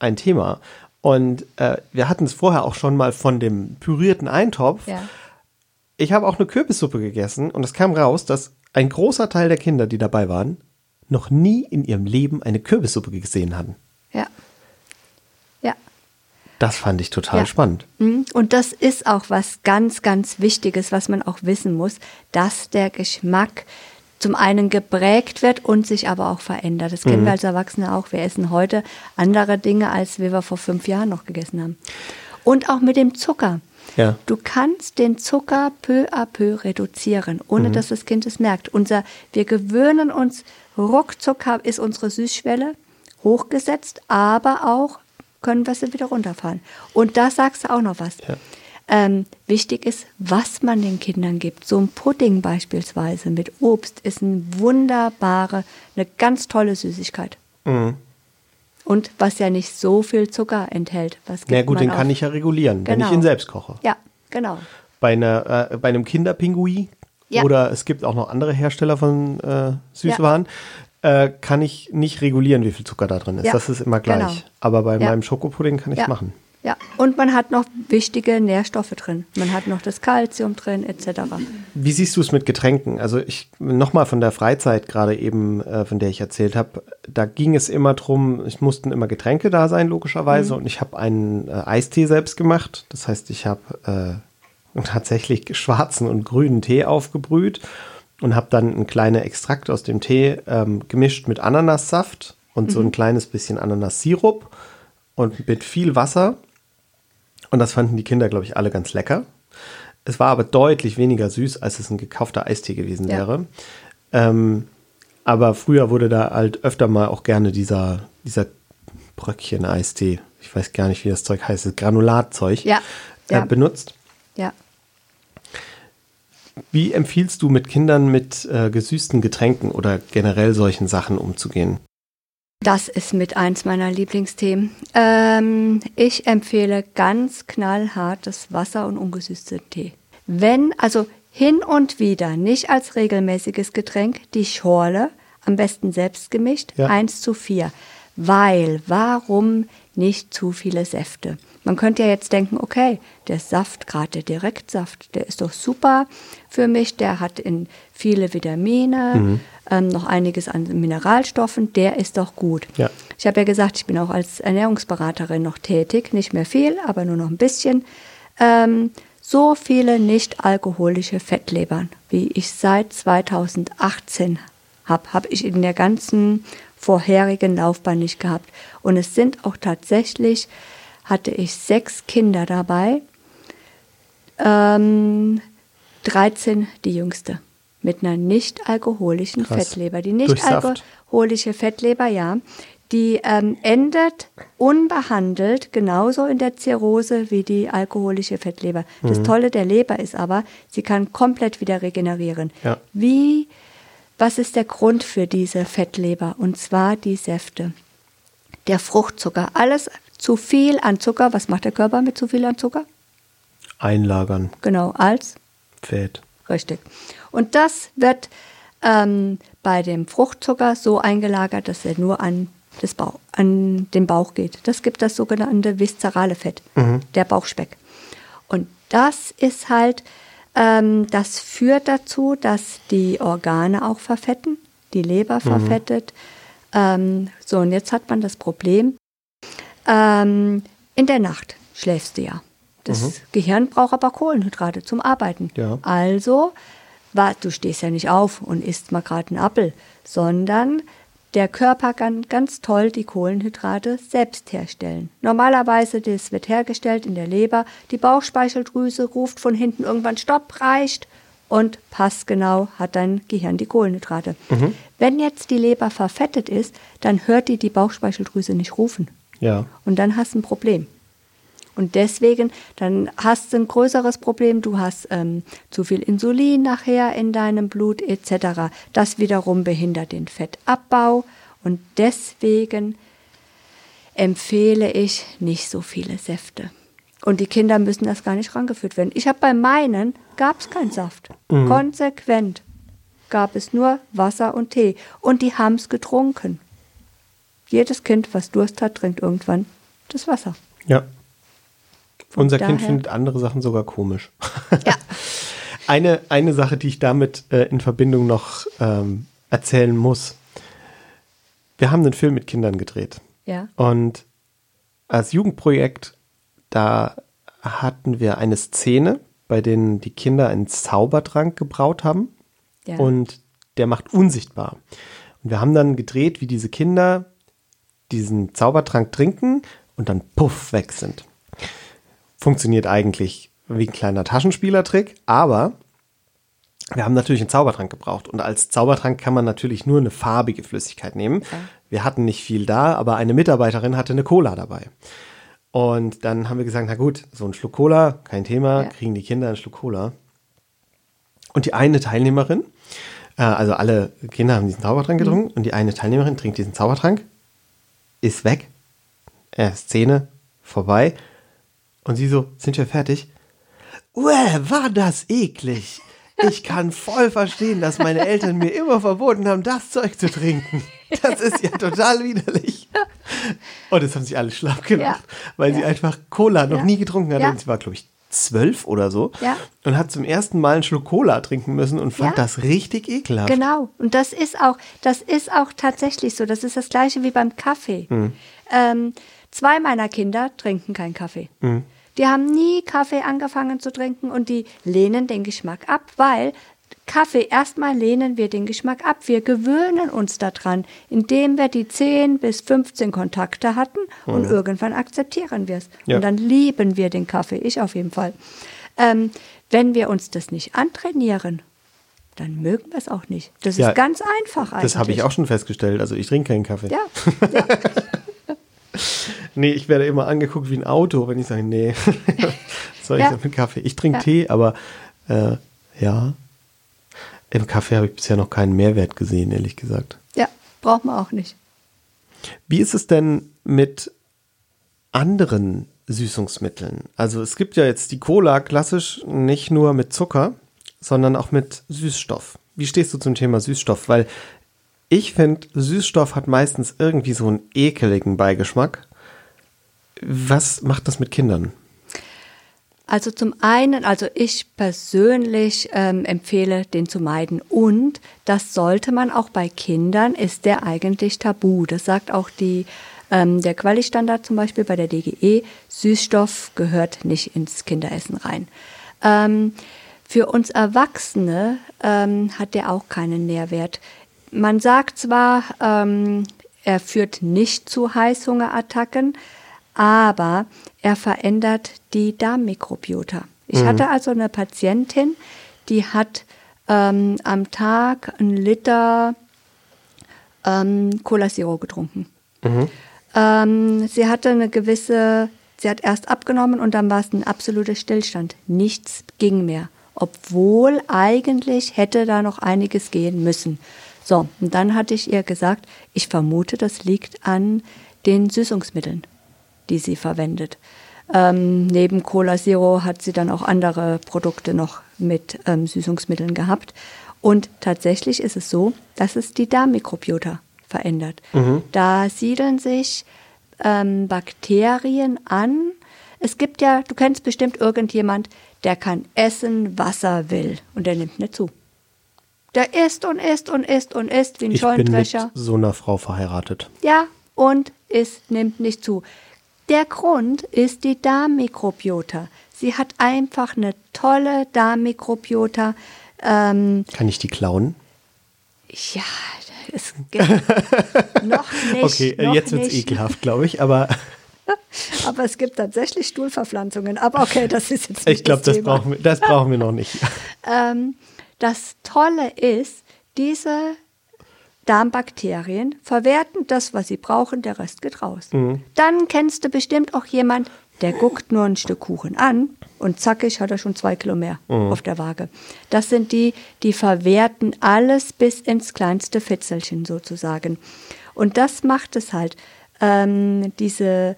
ein Thema. Und äh, wir hatten es vorher auch schon mal von dem pürierten Eintopf. ja. Ich habe auch eine Kürbissuppe gegessen und es kam raus, dass ein großer Teil der Kinder, die dabei waren, noch nie in ihrem Leben eine Kürbissuppe gesehen hatten. Ja. Ja. Das fand ich total Ja. spannend. Mhm. Und das ist auch was ganz, ganz Wichtiges, was man auch wissen muss, dass der Geschmack zum einen geprägt wird und sich aber auch verändert. Das kennen wir als Erwachsene auch. Wir essen heute andere Dinge, als wir vor fünf Jahren noch gegessen haben. Und auch mit dem Zucker. Ja. Du kannst den Zucker peu à peu reduzieren, ohne dass das Kind es merkt. Unser, wir gewöhnen uns, ruckzuck ist unsere Süßschwelle hochgesetzt, aber auch können wir sie wieder runterfahren. Und da sagst du auch noch was. Ja. Ähm, wichtig ist, was man den Kindern gibt. So ein Pudding beispielsweise mit Obst ist eine wunderbare, eine ganz tolle Süßigkeit. Mhm. Und was ja nicht so viel Zucker enthält. Was Na gibt gut, man den kann auf- ich ja regulieren, wenn ich Genau. ihn selbst koche. Ja, genau. Bei, einer, äh, bei einem Kinderpingui Ja. oder es gibt auch noch andere Hersteller von äh, Süßwaren, äh, kann ich nicht regulieren, wie viel Zucker da drin ist. Ja, Das ist immer gleich. genau. Aber bei Ja. meinem Schokopudding kann ich ja. machen. Ja, und man hat noch wichtige Nährstoffe drin. Man hat noch das Kalzium drin, etc. Wie siehst du es mit Getränken? Also ich nochmal von der Freizeit gerade eben, äh, von der ich erzählt habe, da ging es immer drum, es mussten immer Getränke da sein, logischerweise. Und ich habe einen äh, Eistee selbst gemacht. Das heißt, ich habe äh, tatsächlich schwarzen und grünen Tee aufgebrüht und habe dann einen kleinen Extrakt aus dem Tee ähm, gemischt mit Ananassaft und so ein kleines bisschen Ananassirup und mit viel Wasser. Und das fanden die Kinder, glaube ich, alle ganz lecker. Es war aber deutlich weniger süß, als es ein gekaufter Eistee gewesen Ja. wäre. Ähm, aber früher wurde da halt öfter mal auch gerne dieser, dieser Bröckchen-Eistee, ich weiß gar nicht, wie das Zeug heißt, das Granulatzeug, Ja, äh, ja. benutzt. Ja, Wie empfiehlst du mit Kindern mit äh, gesüßten Getränken oder generell solchen Sachen umzugehen? Das ist mit eins meiner Lieblingsthemen. Ähm, ich empfehle ganz knallhartes Wasser und ungesüßten Tee. Wenn, also hin und wieder, nicht als regelmäßiges Getränk, die Schorle, am besten selbst gemischt, Ja. 1 zu 4. Weil, warum nicht zu viele Säfte? Man könnte ja jetzt denken, okay, der Saft, gerade der Direktsaft, der ist doch super für mich, der hat in viele Vitamine, ähm, noch einiges an Mineralstoffen, der ist doch gut. Ja. Ich habe ja gesagt, ich bin auch als Ernährungsberaterin noch tätig, nicht mehr viel, aber nur noch ein bisschen. Ähm, so viele nicht alkoholische Fettlebern, wie ich seit 2018 habe, habe ich in der ganzen vorherigen Laufbahn nicht gehabt. Und es sind auch tatsächlich, hatte ich sechs Kinder dabei, ähm, 13 die jüngste, mit einer nicht alkoholischen Krass. Fettleber. Die nicht alkoholische Fettleber, ja, die ähm, endet unbehandelt genauso in der Zirrhose wie die alkoholische Fettleber. Das Mhm. Tolle der Leber ist aber, sie kann komplett wieder regenerieren. Ja. Wie, was ist der Grund für diese Fettleber? Und zwar die Säfte. Der Fruchtzucker. Alles zu viel an Zucker. Was macht der Körper mit zu viel an Zucker? Einlagern, Genau, als Fett. Richtig. Und das wird ähm, bei dem Fruchtzucker so eingelagert, dass er nur an, das Bauch, an den Bauch geht. Das gibt das sogenannte viszerale Fett, der Bauchspeck. Und das ist halt, ähm, das führt dazu, dass die Organe auch verfetten, die Leber verfettet. Ähm, so, und jetzt hat man das Problem, ähm, in der Nacht schläfst du ja. Das Gehirn braucht aber Kohlenhydrate zum Arbeiten. Ja. Also, du stehst ja nicht auf und isst mal gerade einen Apfel, sondern der Körper kann ganz toll die Kohlenhydrate selbst herstellen. Normalerweise, das wird hergestellt in der Leber. Die Bauchspeicheldrüse ruft von hinten irgendwann Stopp, reicht und passgenau hat dein Gehirn die Kohlenhydrate. Wenn jetzt die Leber verfettet ist, dann hört die die Bauchspeicheldrüse nicht rufen. Ja. Und dann hast du ein Problem. Und deswegen, dann hast du ein größeres Problem. Du hast ähm, zu viel Insulin nachher in deinem Blut etc. Das wiederum behindert den Fettabbau. Und deswegen empfehle ich nicht so viele Säfte. Und die Kinder müssen das gar nicht rangeführt werden. Ich habe bei meinen, gab es keinen Saft. Konsequent gab es nur Wasser und Tee. Und die haben es getrunken. Jedes Kind, was Durst hat, trinkt irgendwann das Wasser. Ja. Von Unser Kind findet andere Sachen sogar komisch. Ja. Eine, eine Sache, die ich damit äh, in Verbindung noch ähm, erzählen muss. Wir haben einen Film mit Kindern gedreht. Ja. Und als Jugendprojekt, da hatten wir eine Szene, bei denen die Kinder einen Zaubertrank gebraut haben. Ja. Und der macht unsichtbar. Und wir haben dann gedreht, wie diese Kinder diesen Zaubertrank trinken und dann puff weg sind. Funktioniert eigentlich wie ein kleiner Taschenspielertrick, aber wir haben natürlich einen Zaubertrank gebraucht. Und als Zaubertrank kann man natürlich nur eine farbige Flüssigkeit nehmen. Wir hatten nicht viel da, aber eine Mitarbeiterin hatte eine Cola dabei. Und dann haben wir gesagt, na gut, so ein Schluck Cola, kein Thema, Ja. kriegen die Kinder einen Schluck Cola. Und die eine Teilnehmerin, äh, also alle Kinder haben diesen Zaubertrank getrunken und die eine Teilnehmerin trinkt diesen Zaubertrank, ist weg, äh, Szene vorbei und sie so, sind wir fertig? Uäh, war das eklig. Ich kann voll verstehen, dass meine Eltern mir immer verboten haben, das Zeug zu trinken. Das ist ja total widerlich. Und das haben sich alle schlapp gemacht, Ja. weil sie Ja. einfach Cola noch Ja. nie getrunken hat. Und sie war, glaube ich, zwölf oder so. Ja. Und hat zum ersten Mal einen Schluck Cola trinken müssen und fand Ja. das richtig ekelhaft. Genau. Und das ist auch, das ist auch tatsächlich so. Das ist das gleiche wie beim Kaffee. Ähm, zwei meiner Kinder trinken keinen Kaffee. Die haben nie Kaffee angefangen zu trinken und die lehnen den Geschmack ab, weil Kaffee, erstmal lehnen wir den Geschmack ab. Wir gewöhnen uns daran, indem wir die 10 bis 15 Kontakte hatten und irgendwann akzeptieren wir es. Ja. Und dann lieben wir den Kaffee, ich auf jeden Fall. Ähm, wenn wir uns das nicht antrainieren, dann mögen wir es auch nicht. Das Ja, ist ganz einfach eigentlich. Das habe ich auch schon festgestellt. Also ich trinke keinen Kaffee. Ja, Nee, ich werde immer angeguckt wie ein Auto, wenn ich sage, nee, soll ich Ja. mit Kaffee? Ich trinke Ja. Tee, aber äh, ja, Im Kaffee habe ich bisher noch keinen Mehrwert gesehen, ehrlich gesagt. Ja, braucht man auch nicht. Wie ist es denn mit anderen Süßungsmitteln? Also es gibt ja jetzt die Cola klassisch nicht nur mit Zucker, sondern auch mit Süßstoff. Wie stehst du zum Thema Süßstoff? Weil ich finde, Süßstoff hat meistens irgendwie so einen ekeligen Beigeschmack. Was macht das mit Kindern? Also zum einen, also ich persönlich ähm, empfehle, den zu meiden. Und das sollte man auch bei Kindern, ist der eigentlich tabu. Das sagt auch die, ähm, der Quali-Standard zum Beispiel bei der DGE. Süßstoff gehört nicht ins Kinderessen rein. Ähm, für uns Erwachsene ähm, hat der auch keinen Nährwert. Man sagt zwar, ähm, er führt nicht zu Heißhungerattacken, aber er verändert die Darmmikrobiota. Ich mhm. hatte also eine Patientin, die hat ähm, am Tag einen Liter ähm, Cola Zero getrunken. Mhm. Ähm, sie hatte eine gewisse, sie hat erst abgenommen und dann war es ein absoluter Stillstand. Nichts ging mehr, obwohl eigentlich hätte da noch einiges gehen müssen. So, und dann hatte ich ihr gesagt, ich vermute, das liegt an den Süßungsmitteln die sie verwendet. Ähm, neben Cola Zero hat sie dann auch andere Produkte noch mit ähm, Süßungsmitteln gehabt. Und tatsächlich ist es so, dass es die Darmmikrobiota verändert. Mhm. Da siedeln sich ähm, Bakterien an. Es gibt ja, du kennst bestimmt irgendjemand, der kann essen, was er will und der nimmt nicht zu. Der isst und isst und isst und isst wie ein ich Scheunendrescher. Ich bin mit so einer Frau verheiratet. Ja, und isst, nimmt nicht zu. Der Grund ist die Darmmikrobiota. Sie hat einfach eine tolle Darmmikrobiota. Ähm, Kann ich die klauen? Ja, es noch nicht. Okay, noch jetzt wird es ekelhaft, glaube ich, aber. aber es gibt tatsächlich Stuhlverpflanzungen. Aber okay, das ist jetzt nicht Ich glaube, das, das, brauchen wir, das brauchen wir noch nicht. ähm, das Tolle ist, diese Darmbakterien verwerten das, was sie brauchen, der Rest geht raus. Mhm. Dann kennst du bestimmt auch jemand, der guckt nur ein Stück Kuchen an und zackig hat er schon zwei Kilo mehr mhm. auf der Waage. Das sind die, die verwerten alles bis ins kleinste Fitzelchen sozusagen. Und das macht es halt. Ähm, diese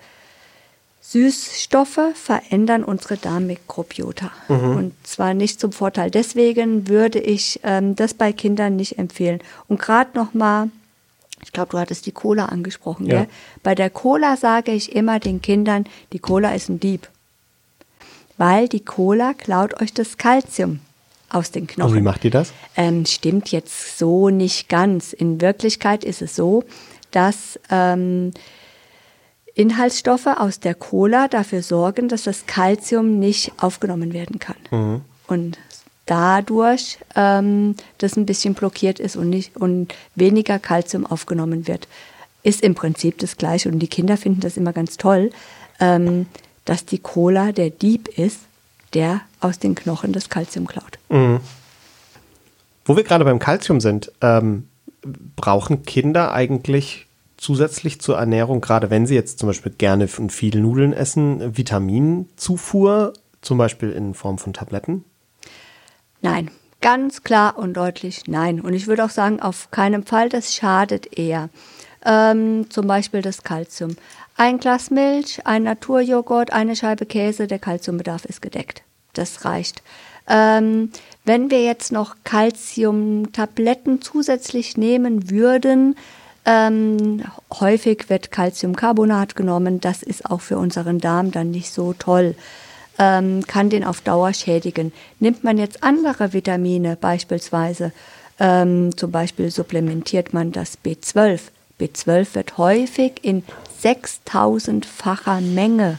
Süßstoffe verändern unsere Darmmikrobiota. Mhm. Und zwar nicht zum Vorteil. Deswegen würde ich ähm, das bei Kindern nicht empfehlen. Und gerade nochmal, ich glaube, du hattest die Cola angesprochen. Ja. Bei der Cola sage ich immer den Kindern, die Cola ist ein Dieb. Weil die Cola klaut euch das Kalzium aus den Knochen. Und wie macht die das? Ähm, stimmt jetzt so nicht ganz. In Wirklichkeit ist es so, dass ähm, Inhaltsstoffe aus der Cola dafür sorgen, dass das Kalzium nicht aufgenommen werden kann. Mhm. Und dadurch ähm, das ein bisschen blockiert ist und, nicht, und weniger Kalzium aufgenommen wird. Ist im Prinzip das Gleiche. Und die Kinder finden das immer ganz toll, ähm, dass die Cola der Dieb ist, der aus den Knochen das Kalzium klaut. Mhm. Wo wir gerade beim Kalzium sind, ähm, brauchen Kinder eigentlich zusätzlich zur Ernährung, gerade wenn sie jetzt zum Beispiel gerne viel Nudeln essen, Vitaminzufuhr, zum Beispiel in Form von Tabletten? Nein, ganz klar und deutlich nein. Und ich würde auch sagen, auf keinen Fall, das schadet eher. Ähm, zum Beispiel das Kalzium. Ein Glas Milch, ein Naturjoghurt, eine Scheibe Käse, der Kalziumbedarf ist gedeckt. Das reicht. Ähm, wenn wir jetzt noch Kalziumtabletten zusätzlich nehmen würden, ähm, häufig wird Calciumcarbonat genommen. Das ist auch für unseren Darm dann nicht so toll. Ähm, kann den auf Dauer schädigen. Nimmt man jetzt andere Vitamine beispielsweise, ähm, zum Beispiel supplementiert man das B12. B12 wird häufig in 6000-facher Menge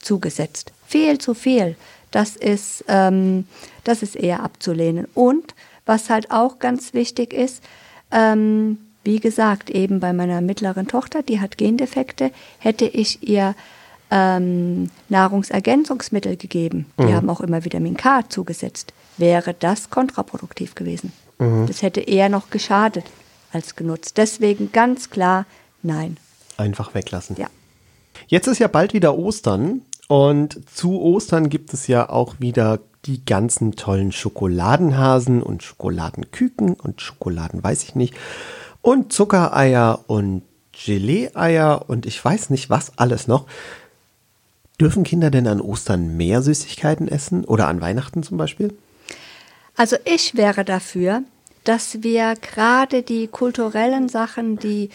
zugesetzt. Viel zu viel. Das ist, ähm, das ist eher abzulehnen. Und was halt auch ganz wichtig ist, ähm, wie gesagt, eben bei meiner mittleren Tochter, die hat Gendefekte, hätte ich ihr ähm, Nahrungsergänzungsmittel gegeben. Die mhm. haben auch immer Vitamin K zugesetzt. Wäre das kontraproduktiv gewesen. Mhm. Das hätte eher noch geschadet als genutzt. Deswegen ganz klar nein. Einfach weglassen. Ja. Jetzt ist ja bald wieder Ostern und zu Ostern gibt es ja auch wieder die ganzen tollen Schokoladenhasen und Schokoladenküken und Schokoladen weiß ich nicht und Zuckereier und Gelee-Eier und ich weiß nicht was alles noch. Dürfen Kinder denn an Ostern mehr Süßigkeiten essen oder an Weihnachten zum Beispiel? Also ich wäre dafür, dass wir gerade die kulturellen Sachen, die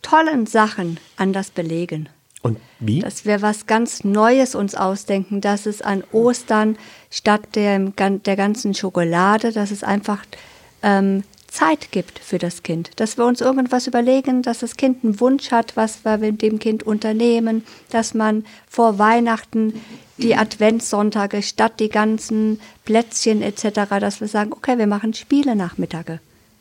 tollen Sachen anders belegen. Und wie? Dass wir was ganz Neues uns ausdenken, dass es an Ostern statt der, der ganzen Schokolade, dass es einfach ähm, Zeit gibt für das Kind. Dass wir uns irgendwas überlegen, dass das Kind einen Wunsch hat, was wir mit dem Kind unternehmen, dass man vor Weihnachten die Adventssonntage statt die ganzen Plätzchen etc., dass wir sagen, okay, wir machen Spiele Nachmittage.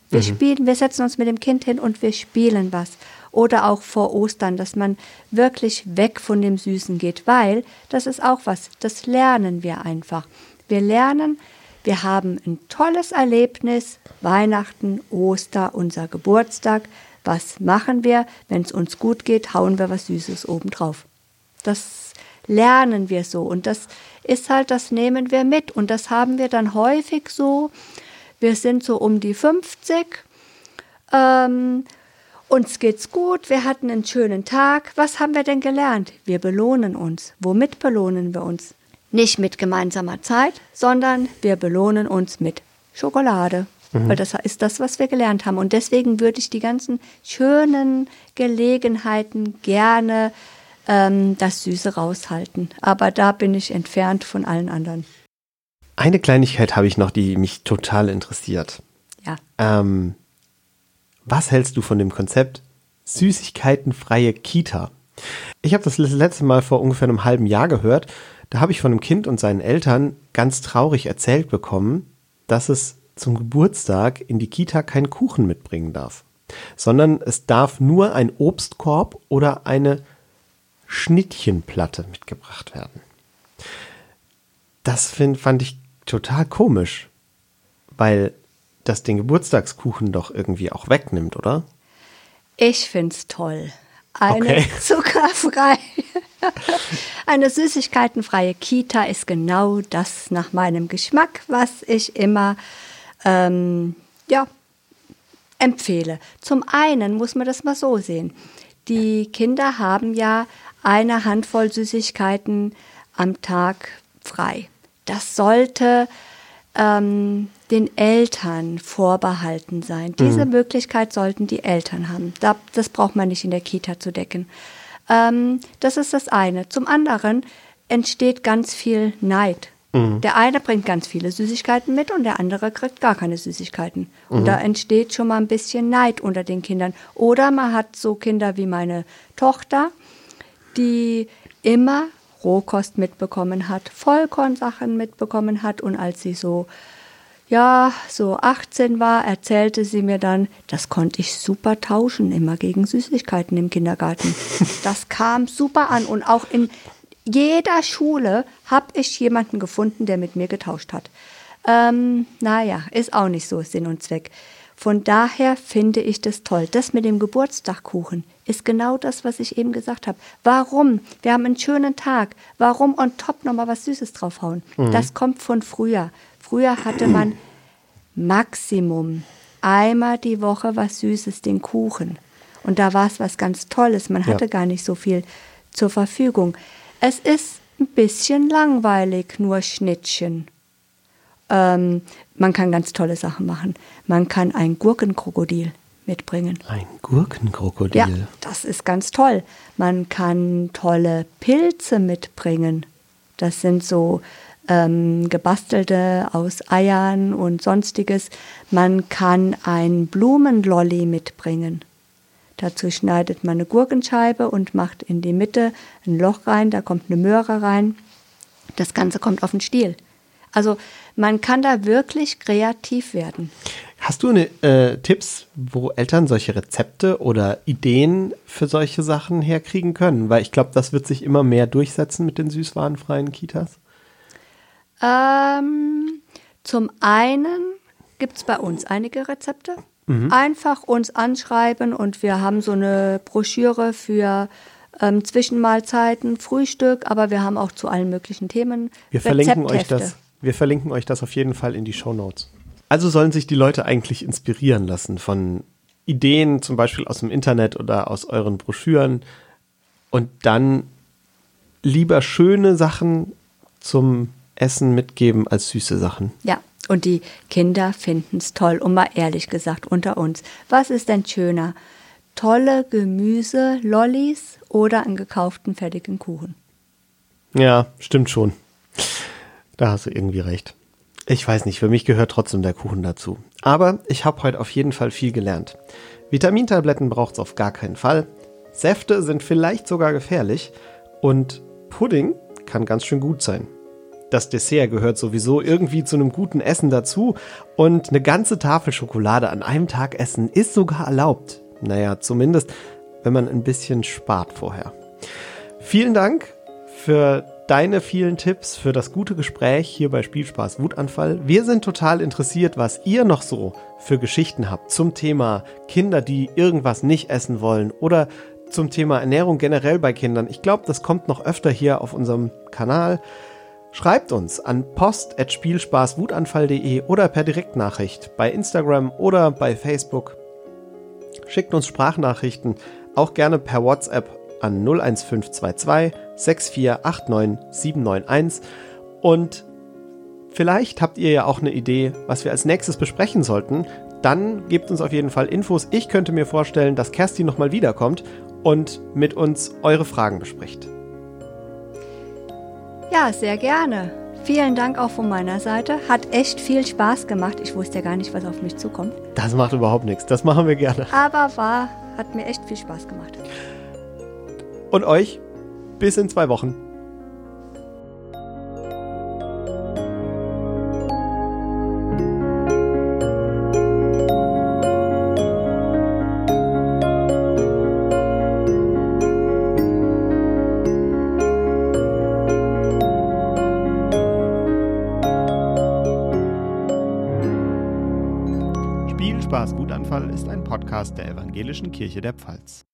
Wir mhm. spielen, wir setzen uns mit dem Kind hin und wir spielen was oder auch vor Ostern, dass man wirklich weg von dem Süßen geht, weil das ist auch was, das lernen wir einfach. Wir lernen, wir haben ein tolles Erlebnis, Weihnachten, Oster, unser Geburtstag. Was machen wir? Wenn es uns gut geht, hauen wir was Süßes obendrauf. Das lernen wir so und das ist halt, das nehmen wir mit und das haben wir dann häufig so. Wir sind so um die 50 ähm, uns geht's gut, wir hatten einen schönen Tag. Was haben wir denn gelernt? Wir belohnen uns. Womit belohnen wir uns? Nicht mit gemeinsamer Zeit, sondern wir belohnen uns mit Schokolade. Mhm. Weil das ist das, was wir gelernt haben. Und deswegen würde ich die ganzen schönen Gelegenheiten gerne ähm, das Süße raushalten. Aber da bin ich entfernt von allen anderen. Eine Kleinigkeit habe ich noch, die mich total interessiert. Ja. Ähm, was hältst du von dem Konzept süßigkeitenfreie Kita? Ich habe das letzte Mal vor ungefähr einem halben Jahr gehört. Da habe ich von einem Kind und seinen Eltern ganz traurig erzählt bekommen, dass es zum Geburtstag in die Kita keinen Kuchen mitbringen darf, sondern es darf nur ein Obstkorb oder eine Schnittchenplatte mitgebracht werden. Das find, fand ich total komisch, weil das den Geburtstagskuchen doch irgendwie auch wegnimmt, oder? Ich find's toll. Eine okay. zuckerfreie, eine süßigkeitenfreie Kita ist genau das nach meinem Geschmack, was ich immer ähm, ja, empfehle. Zum einen muss man das mal so sehen. Die Kinder haben ja eine Handvoll Süßigkeiten am Tag frei. Das sollte ähm, den Eltern vorbehalten sein. Diese mhm. Möglichkeit sollten die Eltern haben. das braucht man nicht in der Kita zu decken. Ähm, das ist das eine. Zum anderen entsteht ganz viel Neid. Mhm. Der eine bringt ganz viele Süßigkeiten mit und der andere kriegt gar keine Süßigkeiten. Und mhm. da entsteht schon mal ein bisschen Neid unter den Kindern. Oder man hat so Kinder wie meine Tochter, die immer Rohkost mitbekommen hat, Vollkornsachen mitbekommen hat und als sie so ja, so 18 war, erzählte sie mir dann, das konnte ich super tauschen, immer gegen Süßigkeiten im Kindergarten. Das kam super an und auch in jeder Schule habe ich jemanden gefunden, der mit mir getauscht hat. Ähm, naja, ist auch nicht so Sinn und Zweck. Von daher finde ich das toll. Das mit dem Geburtstagkuchen ist genau das, was ich eben gesagt habe. Warum? Wir haben einen schönen Tag. Warum on top nochmal was Süßes draufhauen? Mhm. Das kommt von früher. Früher hatte man Maximum einmal die Woche was Süßes, den Kuchen. Und da war es was ganz Tolles. Man hatte ja. gar nicht so viel zur Verfügung. Es ist ein bisschen langweilig, nur Schnittchen. Ähm, man kann ganz tolle Sachen machen. Man kann ein Gurkenkrokodil mitbringen. Ein Gurkenkrokodil? Ja, das ist ganz toll. Man kann tolle Pilze mitbringen. Das sind so ähm, gebastelte aus Eiern und sonstiges. Man kann ein Blumenlolli mitbringen. Dazu schneidet man eine Gurkenscheibe und macht in die Mitte ein Loch rein, da kommt eine Möhre rein. Das Ganze kommt auf den Stiel. Also man kann da wirklich kreativ werden. Hast du eine, äh, Tipps, wo Eltern solche Rezepte oder Ideen für solche Sachen herkriegen können? Weil ich glaube, das wird sich immer mehr durchsetzen mit den süßwarenfreien Kitas. Ähm, zum einen gibt es bei uns einige Rezepte. Mhm. Einfach uns anschreiben und wir haben so eine Broschüre für ähm, Zwischenmahlzeiten, Frühstück, aber wir haben auch zu allen möglichen Themen. Wir verlinken euch das. Wir verlinken euch das auf jeden Fall in die Show Notes. Also sollen sich die Leute eigentlich inspirieren lassen von Ideen, zum Beispiel aus dem Internet oder aus euren Broschüren und dann lieber schöne Sachen zum Essen mitgeben als süße Sachen. Ja, und die Kinder finden es toll. Und mal ehrlich gesagt, unter uns, was ist denn schöner? Tolle Gemüse, Lollis oder einen gekauften fertigen Kuchen? Ja, stimmt schon. Da hast du irgendwie recht. Ich weiß nicht, für mich gehört trotzdem der Kuchen dazu. Aber ich habe heute auf jeden Fall viel gelernt. Vitamintabletten braucht es auf gar keinen Fall. Säfte sind vielleicht sogar gefährlich. Und Pudding kann ganz schön gut sein. Das Dessert gehört sowieso irgendwie zu einem guten Essen dazu. Und eine ganze Tafel Schokolade an einem Tag essen ist sogar erlaubt. Naja, zumindest, wenn man ein bisschen spart vorher. Vielen Dank für deine vielen Tipps, für das gute Gespräch hier bei Spielspaß Wutanfall. Wir sind total interessiert, was ihr noch so für Geschichten habt zum Thema Kinder, die irgendwas nicht essen wollen oder zum Thema Ernährung generell bei Kindern. Ich glaube, das kommt noch öfter hier auf unserem Kanal. Schreibt uns an post.spielspaßwutanfall.de oder per Direktnachricht bei Instagram oder bei Facebook. Schickt uns Sprachnachrichten, auch gerne per WhatsApp an 01522 6489 791 und vielleicht habt ihr ja auch eine Idee, was wir als nächstes besprechen sollten. Dann gebt uns auf jeden Fall Infos. Ich könnte mir vorstellen, dass Kerstin nochmal wiederkommt und mit uns eure Fragen bespricht. Ja, sehr gerne. Vielen Dank auch von meiner Seite. Hat echt viel Spaß gemacht. Ich wusste ja gar nicht, was auf mich zukommt. Das macht überhaupt nichts. Das machen wir gerne. Aber war, hat mir echt viel Spaß gemacht. Und euch bis in zwei Wochen. Spiel, Spaß, Wutanfall ist ein Podcast der Evangelischen Kirche der Pfalz.